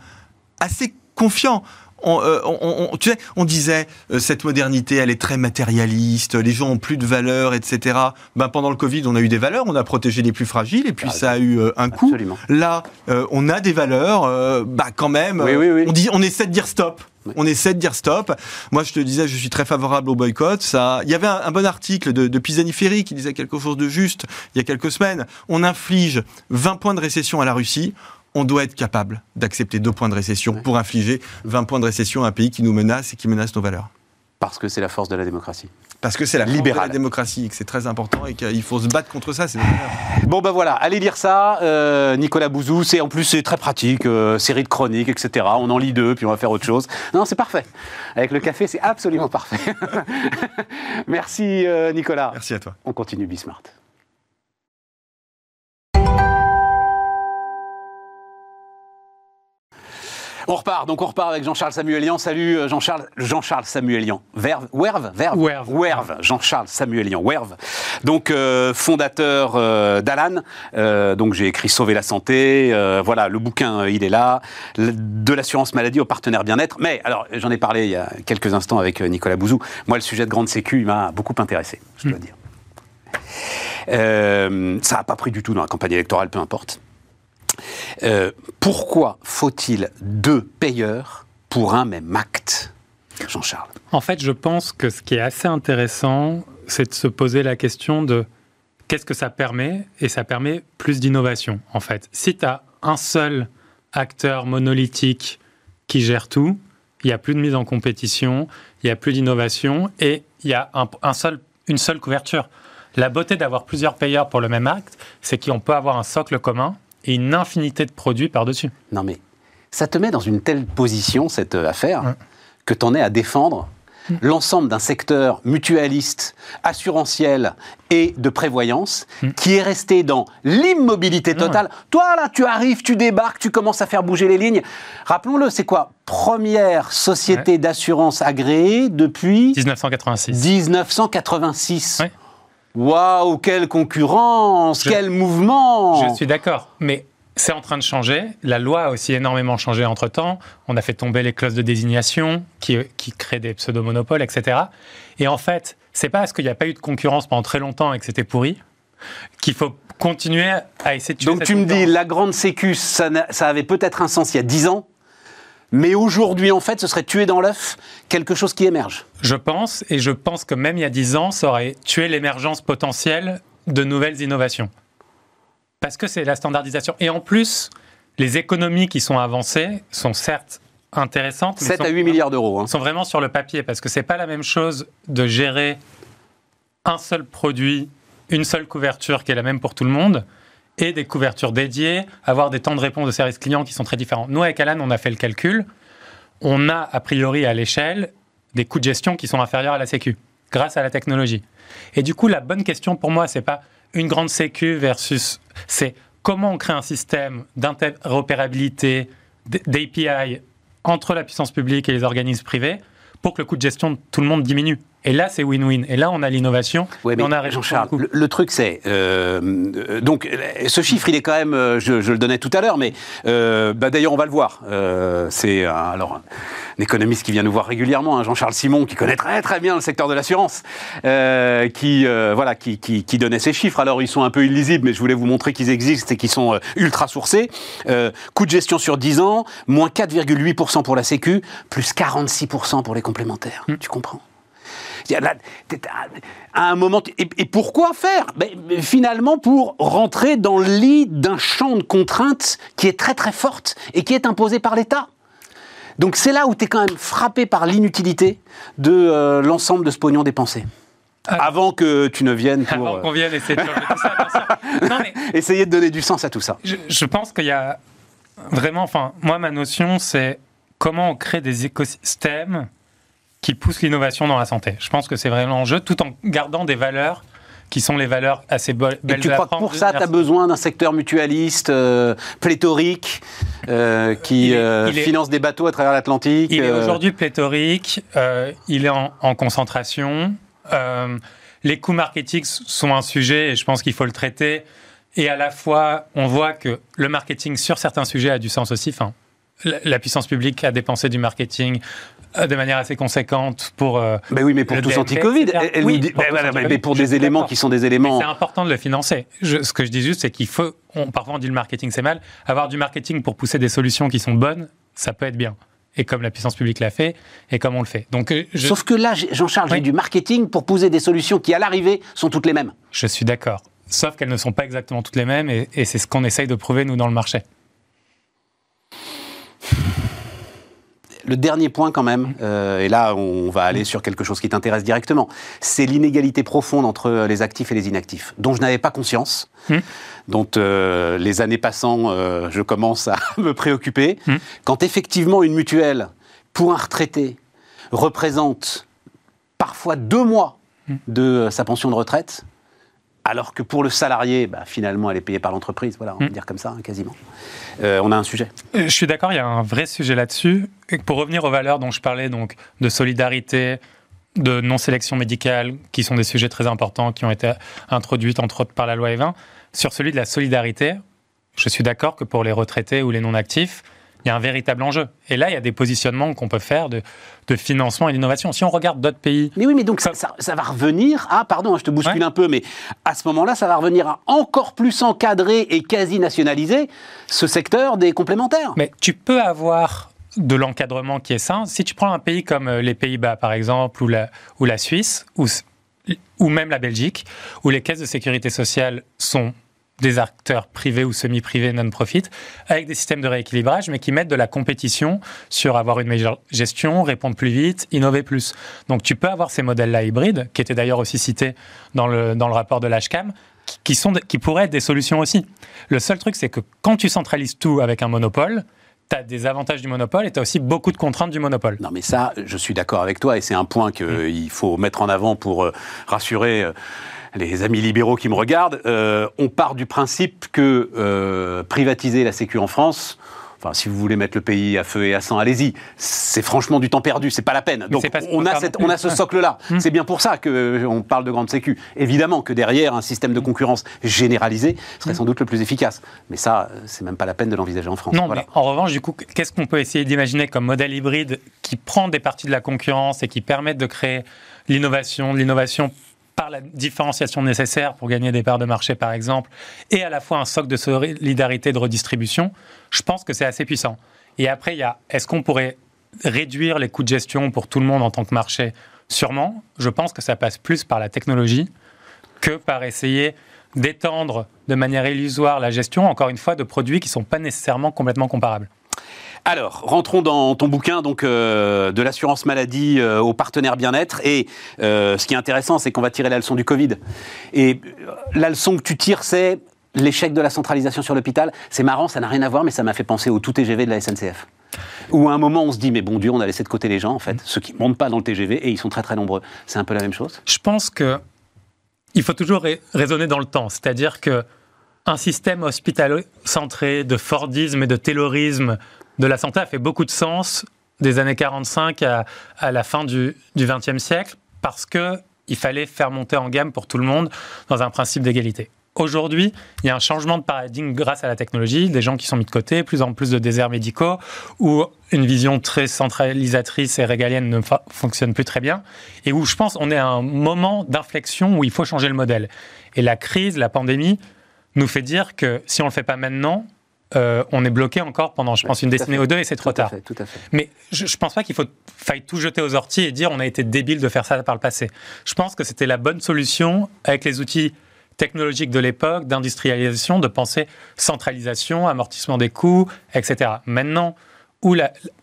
[SPEAKER 2] assez confiant. Euh, on, tu sais, on disait euh, cette modernité, elle est très matérialiste, les gens ont plus de valeurs, etc. Ben, pendant le Covid, on a eu des valeurs, on a protégé les plus fragiles, et puis ça a eu euh, un coût. Là, on a des valeurs, bah quand même, on dit, on essaie de dire stop. On essaie de dire stop. Moi, je te disais, je suis très favorable au boycott. Ça, il y avait un, bon article de, de Pisani-Ferry qui disait quelque chose de juste il y a quelques semaines. On inflige 20 points de récession à la Russie on doit être capable d'accepter deux points de récession pour infliger 20 points de récession à un pays qui nous menace et qui menace nos valeurs.
[SPEAKER 1] Parce que c'est la force de la démocratie.
[SPEAKER 2] Parce que c'est la libérale de la démocratie, que c'est très important et qu'il faut se battre contre ça.
[SPEAKER 1] Bon ben voilà, allez lire ça, euh, Nicolas Bouzou. C'est en plus c'est très pratique, euh, série de chroniques, etc. On en lit deux, puis on va faire autre chose. Non, c'est parfait. Avec le café, c'est absolument parfait. *laughs* Merci euh, Nicolas.
[SPEAKER 2] Merci à toi.
[SPEAKER 1] On continue Bismart. On repart, donc on repart avec Jean-Charles Samuelian. Salut euh, Jean-Charles, Jean-Charles Samuelian. Verve, Werve, Verve, Werve, Jean-Charles Samuelian, Werve. Donc euh, fondateur euh, d'Alan. donc j'ai écrit Sauver la santé. voilà, le bouquin il est là. De l'assurance maladie au partenaire bien-être. Mais alors j'en ai parlé il y a quelques instants avec Nicolas Bouzou. Moi le sujet de grande sécu il m'a beaucoup intéressé, je dois hmm. dire. ça n'a pas pris du tout dans la campagne électorale, peu importe. Euh, pourquoi faut-il deux payeurs pour un même acte Jean-Charles?
[SPEAKER 3] En fait, je pense que ce qui est assez intéressant, c'est de se poser la question de qu'est-ce que ça permet Et ça permet plus d'innovation, en fait. Si tu as un seul acteur monolithique qui gère tout, il n'y a plus de mise en compétition, il n'y a plus d'innovation et il y a un seul, une seule couverture. La beauté d'avoir plusieurs payeurs pour le même acte, c'est qu'on peut avoir un socle commun et une infinité de produits par-dessus.
[SPEAKER 1] Non mais ça te met dans une telle position, cette euh, affaire, que tu en es à défendre mm. l'ensemble d'un secteur mutualiste, assurantiel et de prévoyance mm. qui est resté dans l'immobilité totale. Toi, là, tu arrives, tu débarques, tu commences à faire bouger les lignes. Rappelons-le, c'est quoi? Première société d'assurance agréée depuis
[SPEAKER 3] 1986.
[SPEAKER 1] 1986. Waouh, quelle concurrence, quel mouvement
[SPEAKER 3] Je suis d'accord, mais c'est en train de changer. La loi a aussi énormément changé entre-temps. On a fait tomber les clauses de désignation qui, qui créent des pseudo-monopoles, etc. Et en fait, c'est pas parce qu'il n'y a pas eu de concurrence pendant très longtemps et que c'était pourri qu'il faut continuer à essayer de
[SPEAKER 1] tuer Donc tu me dis, la grande sécu, ça, ça avait peut-être un sens il y a 10 ans mais aujourd'hui, en fait, ce serait tuer dans l'œuf quelque chose qui émerge.
[SPEAKER 3] Je pense, et je pense que même il y a 10 ans, ça aurait tué l'émergence potentielle de nouvelles innovations. Parce que c'est la standardisation. Et en plus, les économies qui sont avancées sont certes intéressantes.
[SPEAKER 1] 7 à 8 milliards d'euros. Hein.
[SPEAKER 3] sont vraiment sur le papier, parce que c'est pas la même chose de gérer un seul produit, une seule couverture qui est la même pour tout le monde, et des couvertures dédiées, avoir des temps de réponse de service client qui sont très différents. Nous, avec Alan, on a fait le calcul. On a, a priori, à l'échelle, des coûts de gestion qui sont inférieurs à la Sécu, grâce à la technologie. Et du coup, la bonne question pour moi, c'est pas une grande Sécu versus. C'est comment on crée un système d'interopérabilité, d'API entre la puissance publique et les organismes privés pour que le coût de gestion de tout le monde diminue. Et là, c'est win-win. Et là, on a l'innovation.
[SPEAKER 1] Ouais, on a Jean-Charles, le, truc, c'est euh, euh, donc ce chiffre, il est quand même. Euh, je, le donnais tout à l'heure, mais bah, d'ailleurs, on va le voir. c'est alors un économiste qui vient nous voir régulièrement, hein, Jean-Charles Simon, qui connaît très très bien le secteur de l'assurance, qui voilà, qui, qui, qui, donnait ces chiffres. Alors, ils sont un peu illisibles, mais je voulais vous montrer qu'ils existent et qu'ils sont ultra sourcés. coût de gestion sur 10 ans, moins 4,8% pour la Sécu, plus 46% pour les complémentaires. Mmh. Tu comprends? À un moment, et, pourquoi faire? Ben, Finalement, pour rentrer dans le lit d'un champ de contraintes qui est très très forte et qui est imposé par l'État. Donc c'est là où tu es quand même frappé par l'inutilité de euh, l'ensemble de ce pognon dépensé. Euh, avant que tu ne viennes pour...
[SPEAKER 3] Avant qu'on vienne essayer de tout ça, *laughs*
[SPEAKER 1] Essayer de donner du sens à tout ça.
[SPEAKER 3] Je, je pense qu'il y a vraiment... Enfin, moi, ma notion, c'est comment on crée des écosystèmes qui pousse l'innovation dans la santé. Je pense que c'est vraiment l'enjeu, tout en gardant des valeurs qui sont les valeurs assez belles.
[SPEAKER 1] Et tu crois que pour ça, tu as besoin d'un secteur mutualiste, euh, pléthorique, euh, qui euh, finance des bateaux à travers l'Atlantique
[SPEAKER 3] Il est aujourd'hui pléthorique, il est en, en concentration. les coûts marketing sont un sujet et je pense qu'il faut le traiter. Et à la fois, on voit que le marketing sur certains sujets a du sens aussi. Enfin, la puissance publique a dépensé du marketing de manière assez conséquente pour.
[SPEAKER 1] Euh, ben oui, mais pour tous anti-Covid. Oui, mais pour des éléments qui sont des éléments.
[SPEAKER 3] C'est important de le financer. ce que je dis juste, c'est qu'il faut. On, parfois, on dit le marketing, c'est mal. Avoir du marketing pour pousser des solutions qui sont bonnes, ça peut être bien. Et comme la puissance publique l'a fait, et comme on le fait. Donc, euh,
[SPEAKER 1] Sauf que là, Jean-Charles, j'ai du marketing pour pousser des solutions qui, à l'arrivée, sont toutes les mêmes.
[SPEAKER 3] Je suis d'accord. Sauf qu'elles ne sont pas exactement toutes les mêmes, et, et c'est ce qu'on essaye de prouver, nous, dans le marché.
[SPEAKER 1] Le dernier point quand même, euh, et là on va aller sur quelque chose qui t'intéresse directement, c'est l'inégalité profonde entre les actifs et les inactifs, dont je n'avais pas conscience, hmm. dont euh, les années passant, euh, je commence à *laughs* me préoccuper. Hmm. Quand effectivement une mutuelle, pour un retraité, représente parfois deux mois hmm. de sa pension de retraite, alors que pour le salarié, bah, finalement, elle est payée par l'entreprise. Voilà, on va dire comme ça, hein, quasiment. Euh, on a un sujet.
[SPEAKER 3] Euh, je suis d'accord, il y a un vrai sujet là-dessus. Pour revenir aux valeurs dont je parlais, donc de solidarité, de non-sélection médicale, qui sont des sujets très importants, qui ont été introduits entre autres par la loi E20, sur celui de la solidarité, je suis d'accord que pour les retraités ou les non-actifs, il y a un véritable enjeu. Et là, il y a des positionnements qu'on peut faire de, financement et d'innovation. Si on regarde d'autres pays.
[SPEAKER 1] Mais oui, mais donc ça, va revenir à, pardon, je te bouscule un peu, mais à ce moment-là, ça va revenir à encore plus encadrer et quasi nationaliser ce secteur des complémentaires.
[SPEAKER 3] Mais tu peux avoir de l'encadrement qui est sain. Si tu prends un pays comme euh, les Pays-Bas, par exemple, ou la, ou la Suisse, ou, ou même la Belgique, où les caisses de sécurité sociale sont des acteurs privés ou semi-privés non-profit, avec des systèmes de rééquilibrage, mais qui mettent de la compétition sur avoir une meilleure gestion, répondre plus vite, innover plus. Donc tu peux avoir ces modèles-là hybrides, qui étaient d'ailleurs aussi cités dans le, dans le rapport de l'HCAM, qui, sont, qui pourraient être des solutions aussi. Le seul truc, c'est que quand tu centralises tout avec un monopole, tu as des avantages du monopole et tu as aussi beaucoup de contraintes du monopole.
[SPEAKER 1] Non, mais ça, je suis d'accord avec toi et c'est un point qu'il mm. faut mettre en avant pour euh, rassurer. Les amis libéraux qui me regardent, euh, on part du principe que euh, privatiser la Sécu en France, Enfin, si vous voulez mettre le pays à feu et à sang, allez-y. C'est franchement du temps perdu, c'est pas la peine. Donc on a, cette, on a ce socle-là. Hum. *laughs* c'est bien pour ça qu'on euh, parle de grande sécu. Évidemment que derrière, un système de concurrence généralisé serait hum. sans doute le plus efficace. Mais ça, c'est même pas la peine de l'envisager en France.
[SPEAKER 3] Non, mais en revanche, du coup, qu'est-ce qu'on peut essayer d'imaginer comme modèle hybride qui prend des parties de la concurrence et qui permet de créer l'innovation, l'innovation par la différenciation nécessaire pour gagner des parts de marché, par exemple, et à la fois un socle de solidarité de redistribution, je pense que c'est assez puissant. Et après, il y a est-ce qu'on pourrait réduire les coûts de gestion pour tout le monde en tant que marché? Sûrement. Je pense que ça passe plus par la technologie que par essayer d'étendre de manière illusoire la gestion, encore une fois, de produits qui ne sont pas nécessairement complètement comparables.
[SPEAKER 1] Alors, rentrons dans ton bouquin donc euh, de l'assurance maladie euh, aux partenaires bien-être. Et euh, ce qui est intéressant, c'est qu'on va tirer la leçon du Covid. Et la leçon que tu tires, c'est l'échec de la centralisation sur l'hôpital, c'est marrant, ça n'a rien à voir, mais ça m'a fait penser au tout TGV de la SNCF. Où à un moment, on se dit, mais bon Dieu, on a laissé de côté les gens, en fait, ceux qui ne montent pas dans le TGV, et ils sont très très nombreux. C'est un peu la même chose?
[SPEAKER 3] Je pense que il faut toujours raisonner dans le temps. C'est-à-dire que un système hospitalo-centré de Fordisme et de Taylorisme de la santé a fait beaucoup de sens des années 45 à, à la fin du XXe siècle parce qu'il fallait faire monter en gamme pour tout le monde dans un principe d'égalité. Aujourd'hui, il y a un changement de paradigme grâce à la technologie, des gens qui sont mis de côté, plus en plus de déserts médicaux, où une vision très centralisatrice et régalienne ne fonctionne plus très bien, et où je pense on est à un moment d'inflexion où il faut changer le modèle. Et la crise, la pandémie, nous fait dire que si on ne le fait pas maintenant, euh, on est bloqué encore pendant, je pense, une décennie ou deux et c'est trop tard.
[SPEAKER 1] tout à fait.
[SPEAKER 3] Mais je ne pense pas qu'il faut faille tout jeter aux orties et dire on a été débile de faire ça par le passé. Je pense que c'était la bonne solution avec les outils technologique de l'époque, d'industrialisation, de penser centralisation, amortissement des coûts, etc. Maintenant, où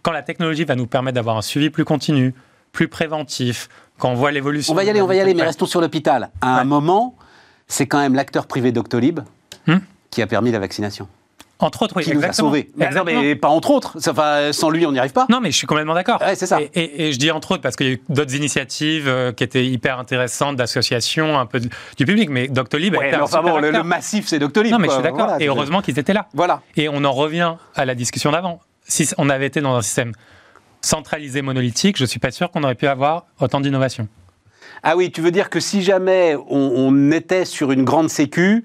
[SPEAKER 3] quand la technologie va nous permettre d'avoir un suivi plus continu, plus préventif, quand on voit l'évolution...
[SPEAKER 1] On va y aller, on va y aller, mais restons sur l'hôpital. À un moment, c'est quand même l'acteur privé Doctolib hmm qui a permis la vaccination.
[SPEAKER 3] Entre autres, oui.
[SPEAKER 1] Qui nous a sauvés. Mais, pas entre autres. Enfin, sans lui, on n'y arrive pas.
[SPEAKER 3] Non, mais je suis complètement d'accord.
[SPEAKER 1] Ouais, c'est ça.
[SPEAKER 3] Et, je dis entre autres parce qu'il y a eu d'autres initiatives euh, qui étaient hyper intéressantes, d'associations, un peu du public. Mais Doctolib
[SPEAKER 1] ouais, enfin bon, le, massif, c'est Doctolib.
[SPEAKER 3] Non, mais je suis d'accord. et heureusement qu'ils étaient là.
[SPEAKER 1] Voilà.
[SPEAKER 3] Et on en revient à la discussion d'avant. Si on avait été dans un système centralisé monolithique, je suis pas sûr qu'on aurait pu avoir autant d'innovation.
[SPEAKER 1] Ah oui, tu veux dire que si jamais on, on était sur une grande sécu,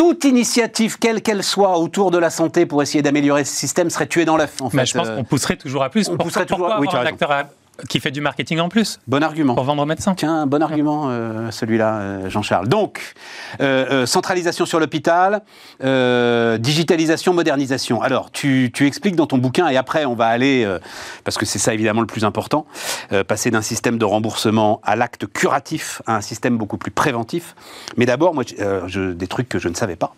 [SPEAKER 1] toute initiative, quelle qu'elle soit, autour de la santé pour essayer d'améliorer ce système serait tuée dans l'œuf. En
[SPEAKER 3] fait. je pense euh, qu'on pousserait toujours à plus.
[SPEAKER 1] On pousserait toujours
[SPEAKER 3] à... Oui, un acteur qui fait du marketing en plus.
[SPEAKER 1] Bon argument.
[SPEAKER 3] Pour vendre aux médecins.
[SPEAKER 1] Tiens, bon argument, euh, celui-là, euh, Jean-Charles. Donc, euh, centralisation sur l'hôpital, digitalisation, modernisation. Alors, tu, tu, expliques dans ton bouquin, et après, on va aller, parce que c'est ça évidemment le plus important, passer d'un système de remboursement à l'acte curatif à un système beaucoup plus préventif. Mais d'abord, moi, je, des trucs que je ne savais pas.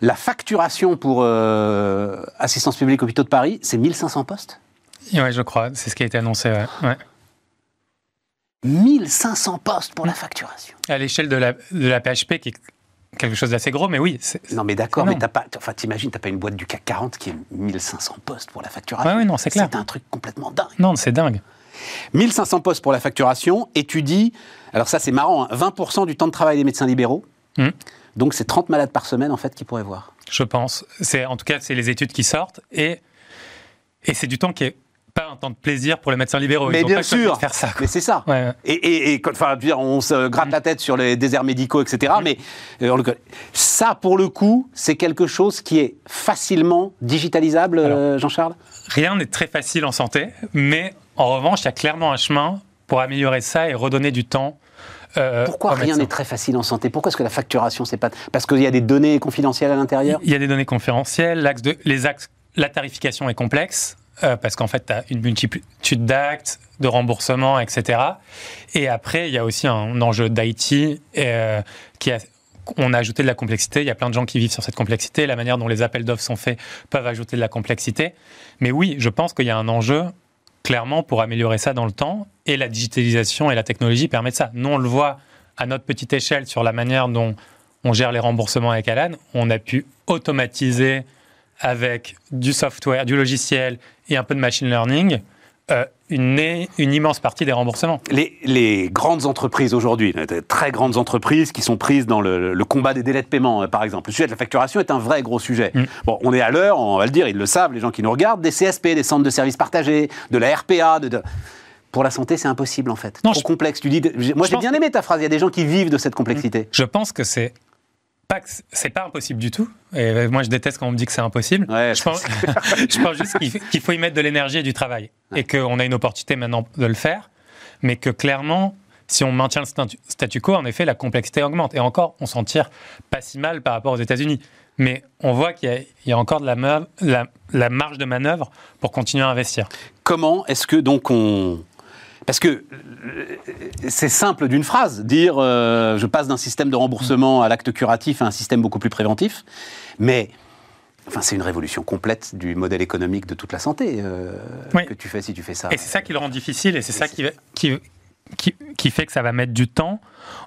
[SPEAKER 1] La facturation pour assistance publique hôpitaux de Paris, c'est 1500 postes?
[SPEAKER 3] Oui, je crois. C'est ce qui a été annoncé. Ouais.
[SPEAKER 1] 1500 postes pour la facturation.
[SPEAKER 3] À l'échelle de la, de la PHP, qui est quelque chose d'assez gros, mais oui.
[SPEAKER 1] Non, mais d'accord, mais t'as pas, enfin, t'imagines, t'as pas une boîte du CAC 40 qui est 1500 postes pour la facturation.
[SPEAKER 3] oui, non, c'est clair.
[SPEAKER 1] C'est un truc complètement dingue.
[SPEAKER 3] Non, c'est dingue.
[SPEAKER 1] 1500 postes pour la facturation, et tu dis, alors ça c'est marrant, 20% hein, du temps de travail des médecins libéraux. Hmm. Donc c'est 30 malades par semaine en fait qui pourraient voir.
[SPEAKER 3] Je pense. En tout cas c'est les études qui sortent et et c'est du temps qui est pas un temps de plaisir pour les médecins libéraux.
[SPEAKER 1] Mais bien
[SPEAKER 3] sûr,
[SPEAKER 1] faire ça, mais c'est ça. Et, et, enfin, dire, on se gratte la tête sur les déserts médicaux, etc. Mais euh, ça, pour le coup, c'est quelque chose qui est facilement digitalisable, euh, Jean-Charles?
[SPEAKER 3] Rien n'est très facile en santé, mais en revanche, il y a clairement un chemin pour améliorer ça et redonner du temps
[SPEAKER 1] euh, Pourquoi rien n'est très facile en santé? Pourquoi est-ce que la facturation, c'est pas parce qu'il y a des données confidentielles à l'intérieur?
[SPEAKER 3] Il y a des données confidentielles. L'axe de, les axes, la tarification est complexe. Euh, parce qu'en fait, tu as une multitude d'actes, de remboursement, etc. Et après, il y a aussi un enjeu d'IT euh, qui on a ajouté de la complexité. Il y a plein de gens qui vivent sur cette complexité. La manière dont les appels d'offres sont faits peuvent ajouter de la complexité. Mais oui, je pense qu'il y a un enjeu clairement pour améliorer ça dans le temps. Et la digitalisation et la technologie permettent ça. Nous, on le voit à notre petite échelle sur la manière dont on gère les remboursements avec Alan. On a pu automatiser avec du software, du logiciel et un peu de machine learning, euh, une, une, immense partie des remboursements.
[SPEAKER 1] Les, grandes entreprises aujourd'hui, très grandes entreprises qui sont prises dans le, combat des délais de paiement, euh, par exemple. Le sujet de la facturation est un vrai gros sujet. Mm. Bon, on est à l'heure, on va le dire, ils le savent, les gens qui nous regardent, des CSP, des centres de services partagés, de la RPA, de, pour la santé, c'est impossible en fait. Non, Trop complexe. Tu dis, moi j'ai bien aimé ta phrase. Il y a des gens qui vivent de cette complexité.
[SPEAKER 3] Je pense que c'est pas c'est pas impossible du tout. Et moi, je déteste quand on me dit que c'est impossible. *laughs* je, pense, juste qu'il faut y mettre de l'énergie et du travail. Et qu'on a une opportunité maintenant de le faire. Mais que clairement, si on maintient le statu quo, en effet, la complexité augmente. Et encore, on s'en tire pas si mal par rapport aux États-Unis. Mais on voit qu'il y, a encore de la, la marge de manœuvre pour continuer à investir.
[SPEAKER 1] Comment est-ce que donc on, parce que c'est simple d'une phrase, dire euh, je passe d'un système de remboursement à l'acte curatif à un système beaucoup plus préventif, mais enfin, c'est une révolution complète du modèle économique de toute la santé euh, que tu fais si tu fais ça.
[SPEAKER 3] Et c'est ça qui le rend difficile et c'est ça qui, qui, qui, fait que ça va mettre du temps.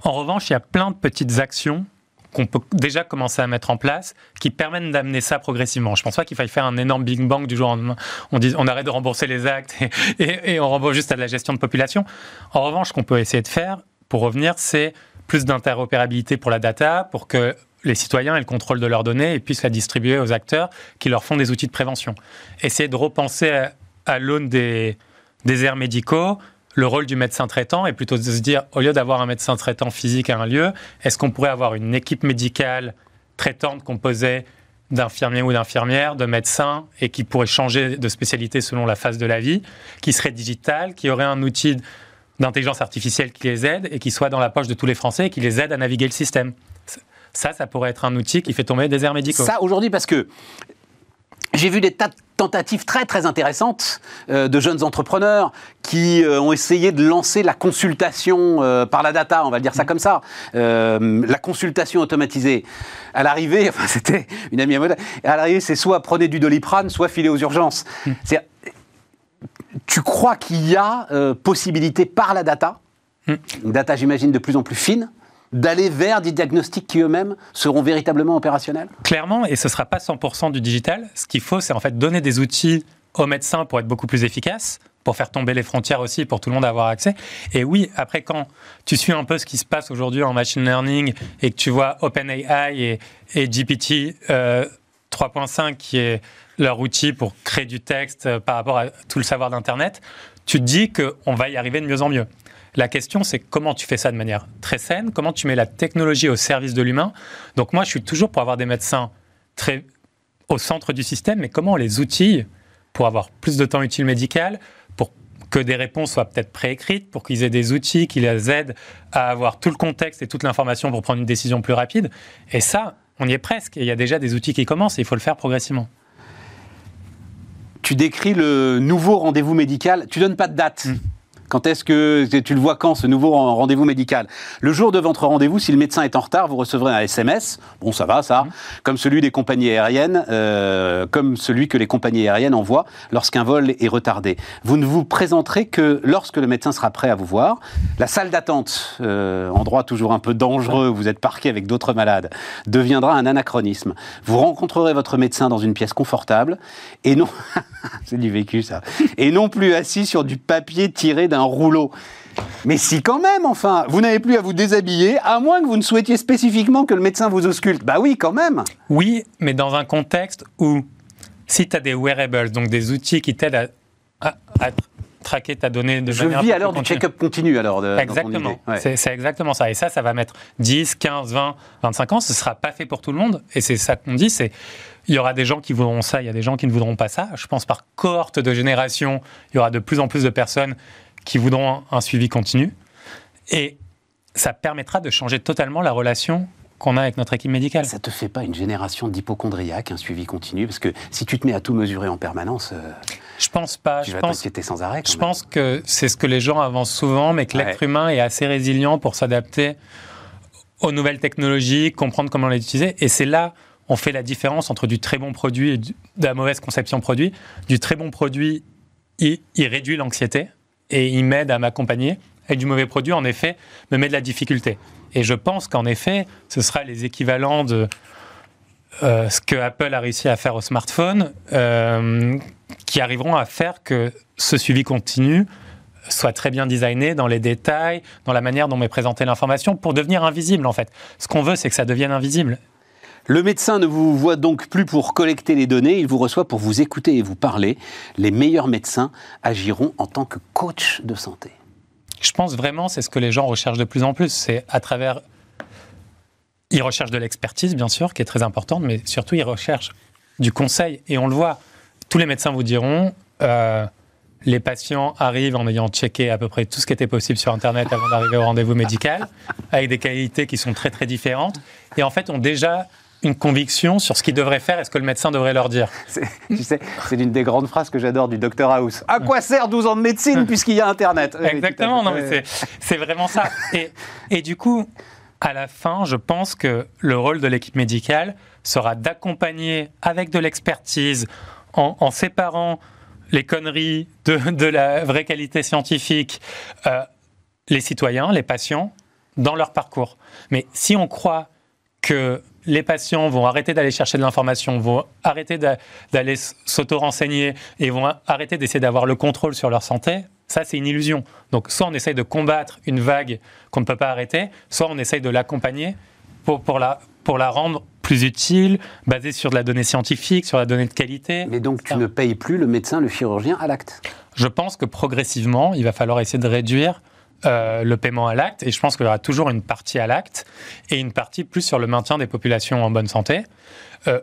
[SPEAKER 3] En revanche, il y a plein de petites actions qu'on peut déjà commencer à mettre en place qui permettent d'amener ça progressivement. Je pense pas qu'il faille faire un énorme Big Bang du jour au lendemain. On, dit, arrête de rembourser les actes et, on rembourse juste à de la gestion de population. En revanche, ce qu'on peut essayer de faire, pour revenir, c'est plus d'interopérabilité pour la data, pour que les citoyens aient le contrôle de leurs données et puissent la distribuer aux acteurs qui leur font des outils de prévention. Essayer de repenser à, l'aune des déserts médicaux le rôle du médecin traitant est plutôt de se dire, au lieu d'avoir un médecin traitant physique à un lieu, est-ce qu'on pourrait avoir une équipe médicale traitante composée d'infirmiers ou d'infirmières, de médecins, et qui pourrait changer de spécialité selon la phase de la vie, qui serait digitale, qui aurait un outil d'intelligence artificielle qui les aide et qui soit dans la poche de tous les Français et qui les aide à naviguer le système? Ça, ça pourrait être un outil qui fait tomber des airs médicaux.
[SPEAKER 1] Ça, aujourd'hui, parce que j'ai vu des tas de tentatives très très intéressantes euh, de jeunes entrepreneurs qui euh, ont essayé de lancer la consultation euh, par la data, on va dire ça mm. comme ça, la consultation automatisée. À l'arrivée, *laughs* enfin c'était une amie à moi, à l'arrivée c'est soit prenez du doliprane, soit filez aux urgences. Mm. Tu crois qu'il y a possibilité par la data, mm. une data j'imagine de plus en plus fine, d'aller vers des diagnostics qui eux-mêmes seront véritablement opérationnels
[SPEAKER 3] Clairement, et ce ne sera pas 100% du digital. Ce qu'il faut, c'est en fait donner des outils aux médecins pour être beaucoup plus efficaces, pour faire tomber les frontières aussi, pour tout le monde avoir accès. Et oui, après, quand tu suis un peu ce qui se passe aujourd'hui en machine learning et que tu vois OpenAI et, et GPT 3.5 euh, qui est leur outil pour créer du texte euh, par rapport à tout le savoir d'Internet, tu te dis qu'on va y arriver de mieux en mieux. La question, c'est comment tu fais ça de manière très saine, comment tu mets la technologie au service de l'humain? Donc moi, je suis toujours pour avoir des médecins très au centre du système, mais comment on les outille pour avoir plus de temps utile médical, pour que des réponses soient peut-être préécrites, pour qu'ils aient des outils qui les aident à avoir tout le contexte et toute l'information pour prendre une décision plus rapide? Et ça, on y est presque. il y a déjà des outils qui commencent et il faut le faire progressivement.
[SPEAKER 1] Tu décris le nouveau rendez-vous médical. Tu donnes pas de date. Mmh. Quand est-ce que tu le vois quand ce nouveau rendez-vous médical? Le jour de votre rendez-vous, si le médecin est en retard, vous recevrez un SMS. Bon, ça va, ça. Mmh. Comme celui des compagnies aériennes, euh, comme celui que les compagnies aériennes envoient lorsqu'un vol est retardé. Vous ne vous présenterez que lorsque le médecin sera prêt à vous voir. La salle d'attente, euh, endroit toujours un peu dangereux, où vous êtes parqué avec d'autres malades, deviendra un anachronisme. Vous rencontrerez votre médecin dans une pièce confortable et non, *laughs* c'est du vécu ça, et non plus assis sur du papier tiré d'un un rouleau. Mais si quand même, enfin, vous n'avez plus à vous déshabiller, à moins que vous ne souhaitiez spécifiquement que le médecin vous ausculte. Bah oui, quand même.
[SPEAKER 3] Oui, mais dans un contexte où, si tu as des wearables, donc des outils qui t'aident à, traquer ta donnée de
[SPEAKER 1] Je vis à l'heure du check-up continu, alors. De,
[SPEAKER 3] exactement. C'est exactement ça. Et ça, ça va mettre 10, 15, 20, 25 ans. Ce ne sera pas fait pour tout le monde. Et c'est ça qu'on dit, c'est il y aura des gens qui voudront ça, il y a des gens qui ne voudront pas ça. Je pense par cohorte de génération, il y aura de plus en plus de personnes qui voudront un suivi continu. Et ça permettra de changer totalement la relation qu'on a avec notre équipe médicale.
[SPEAKER 1] Ça te fait pas une génération d'hypochondriaques, un suivi continu? Parce que si tu te mets à tout mesurer en permanence, euh,
[SPEAKER 3] je pense pas.
[SPEAKER 1] Tu
[SPEAKER 3] je
[SPEAKER 1] vas
[SPEAKER 3] pense,
[SPEAKER 1] t'inquiéter sans arrêt.
[SPEAKER 3] je pense que c'est ce que les gens avancent souvent, mais que l'être humain est assez résilient pour s'adapter aux nouvelles technologies, comprendre comment les utiliser. Et c'est là on fait la différence entre du très bon produit et de la mauvaise conception produit. Du très bon produit, il réduit l'anxiété et il m'aide à m'accompagner. Et du mauvais produit, en effet, me met de la difficulté. Et je pense qu'en effet, ce sera les équivalents de euh, ce que Apple a réussi à faire au smartphone, euh, qui arriveront à faire que ce suivi continu soit très bien designé dans les détails, dans la manière dont m'est présentée l'information, pour devenir invisible en fait. Ce qu'on veut, c'est que ça devienne invisible.
[SPEAKER 1] Le médecin ne vous voit donc plus pour collecter les données, il vous reçoit pour vous écouter et vous parler. Les meilleurs médecins agiront en tant que coach de santé.
[SPEAKER 3] Je pense vraiment, c'est ce que les gens recherchent de plus en plus. C'est à travers. Ils recherchent de l'expertise, bien sûr, qui est très importante, mais surtout, ils recherchent du conseil. Et on le voit. Tous les médecins vous diront. Euh, les patients arrivent en ayant checké à peu près tout ce qui était possible sur Internet avant d'arriver au rendez-vous médical, avec des qualités qui sont très très différentes, et en fait ont déjà une conviction sur ce qu'ils devraient faire et ce que le médecin devrait leur dire. *laughs*
[SPEAKER 1] Tu sais, c'est l'une des grandes phrases que j'adore du Dr House. À quoi sert 12 ans de médecine *laughs* puisqu'il y a Internet?
[SPEAKER 3] Exactement, non, mais c'est vraiment ça. Et, et du coup, à la fin, je pense que le rôle de l'équipe médicale sera d'accompagner avec de l'expertise, en, séparant les conneries de, de, la vraie qualité scientifique, euh, les citoyens, les patients, dans leur parcours. Mais si on croit que les patients vont arrêter d'aller chercher de l'information, vont arrêter d'aller s'auto-renseigner et vont arrêter d'essayer d'avoir le contrôle sur leur santé, ça, c'est une illusion. Donc, soit on essaye de combattre une vague qu'on ne peut pas arrêter, soit on essaye de l'accompagner pour, pour, la, pour la rendre plus utile, basée sur de la donnée scientifique, sur la donnée de qualité.
[SPEAKER 1] Mais donc, tu ne payes plus le médecin, le chirurgien à l'acte?
[SPEAKER 3] Je pense que progressivement, il va falloir essayer de réduire euh, le paiement à l'acte, et je pense qu'il y aura toujours une partie à l'acte et une partie plus sur le maintien des populations en bonne santé. Euh,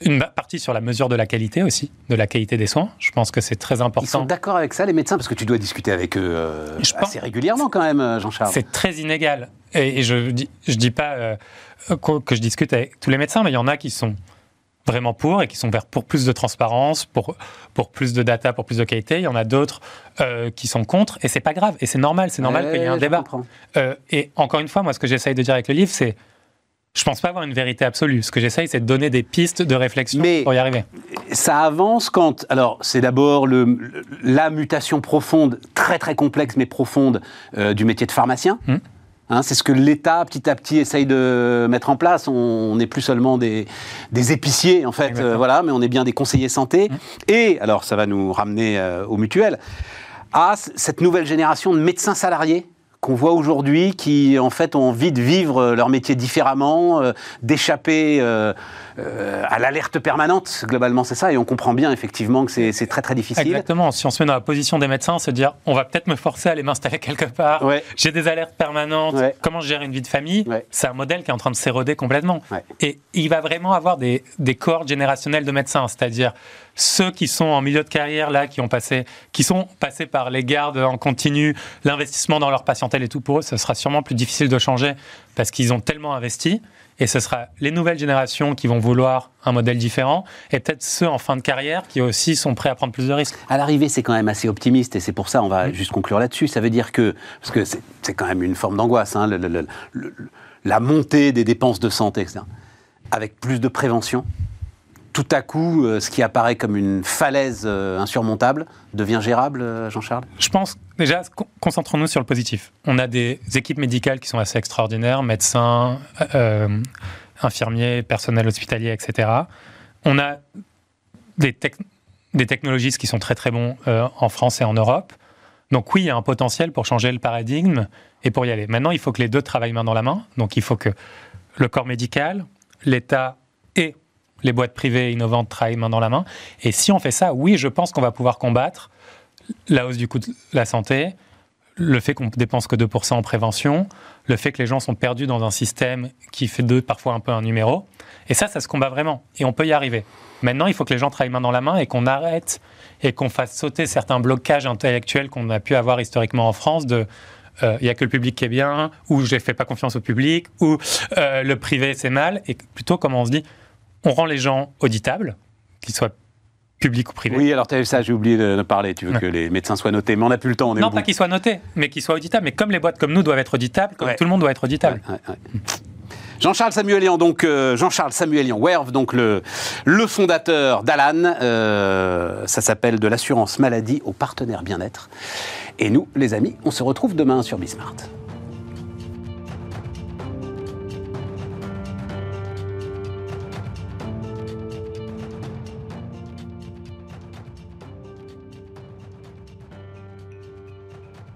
[SPEAKER 3] une partie sur la mesure de la qualité aussi, de la qualité des soins. Je pense que c'est très important. Ils
[SPEAKER 1] sont d'accord avec ça, les médecins, parce que tu dois discuter avec eux euh, assez régulièrement quand même, Jean-Charles.
[SPEAKER 3] C'est très inégal. Et, je ne dis, je dis pas que je discute avec tous les médecins, mais il y en a qui sont vraiment pour et qui sont verts pour plus de transparence, pour, pour plus de data, pour plus de qualité. Il y en a d'autres euh, qui sont contre et c'est pas grave et c'est normal, c'est normal qu'il y ait un débat. Euh, et encore une fois, moi, ce que j'essaye de dire avec le livre, c'est je pense pas avoir une vérité absolue. Ce que j'essaye, c'est de donner des pistes de réflexion pour y arriver.
[SPEAKER 1] Ça avance quand. Alors, c'est d'abord le, la mutation profonde, très très complexe mais profonde, euh, du métier de pharmacien. Hum. Hein, c'est ce que l'État, petit à petit, essaye de mettre en place. On n'est plus seulement des, épiciers, en fait, euh, voilà, mais on est bien des conseillers santé. Mmh. Et, alors, ça va nous ramener euh, aux mutuelles, à cette nouvelle génération de médecins salariés qu'on voit aujourd'hui qui en fait ont envie de vivre leur métier différemment, euh, d'échapper euh, euh, à l'alerte permanente. Globalement, c'est ça, et on comprend bien effectivement que c'est très très difficile.
[SPEAKER 3] Exactement. Si on se met dans la position des médecins, se dire on va peut-être me forcer à aller m'installer quelque part. J'ai des alertes permanentes. Comment je gère une vie de famille C'est un modèle qui est en train de s'éroder complètement. Et il va vraiment avoir des, des cohortes générationnelles de médecins, c'est-à-dire ceux qui sont en milieu de carrière là, qui ont passé, qui sont passés par les gardes en continu, l'investissement dans leur patientèle et tout pour eux, ce sera sûrement plus difficile de changer parce qu'ils ont tellement investi. Et ce sera les nouvelles générations qui vont vouloir un modèle différent, et peut-être ceux en fin de carrière qui aussi sont prêts à prendre plus de risques.
[SPEAKER 1] À l'arrivée, c'est quand même assez optimiste, et c'est pour ça, on va juste conclure là-dessus. Ça veut dire que, parce que c'est quand même une forme d'angoisse, hein, la montée des dépenses de santé, etc. Avec plus de prévention, tout à coup, euh, ce qui apparaît comme une falaise euh, insurmontable devient gérable, euh, Jean-Charles?
[SPEAKER 3] Je pense, déjà, concentrons-nous sur le positif. On a des équipes médicales qui sont assez extraordinaires, médecins, infirmiers, personnel hospitalier, etc. On a des, technologistes qui sont très très bons en France et en Europe. Donc oui, il y a un potentiel pour changer le paradigme et pour y aller. Maintenant, il faut que les deux travaillent main dans la main. Donc il faut que le corps médical, l'État les boîtes privées innovantes travaillent main dans la main. Et si on fait ça, oui, je pense qu'on va pouvoir combattre la hausse du coût de la santé, le fait qu'on dépense que 2% en prévention, le fait que les gens sont perdus dans un système qui fait parfois un peu un numéro. Et ça, ça se combat vraiment. Et on peut y arriver. Maintenant, il faut que les gens travaillent main dans la main et qu'on arrête et qu'on fasse sauter certains blocages intellectuels qu'on a pu avoir historiquement en France de euh, il n'y a que le public qui est bien, ou je ne fais pas confiance au public, ou euh, le privé c'est mal, et plutôt comme on se dit, on rend les gens auditables, qu'ils soient publics ou privés.
[SPEAKER 1] Oui, alors tu ça, j'ai oublié de parler. Tu veux que les médecins soient notés, mais on n'a plus le temps.
[SPEAKER 3] non, pas qu'ils soient notés, mais qu'ils soient auditables. Mais comme les boîtes comme nous doivent être auditables, comme tout le monde doit être auditable.
[SPEAKER 1] Jean-Charles Samuelian, donc euh, Jean-Charles Samuelian, Werve, donc le, le fondateur d'Alan. Euh, ça s'appelle de l'assurance maladie aux partenaires bien-être. Et nous, les amis, on se retrouve demain sur Bismart.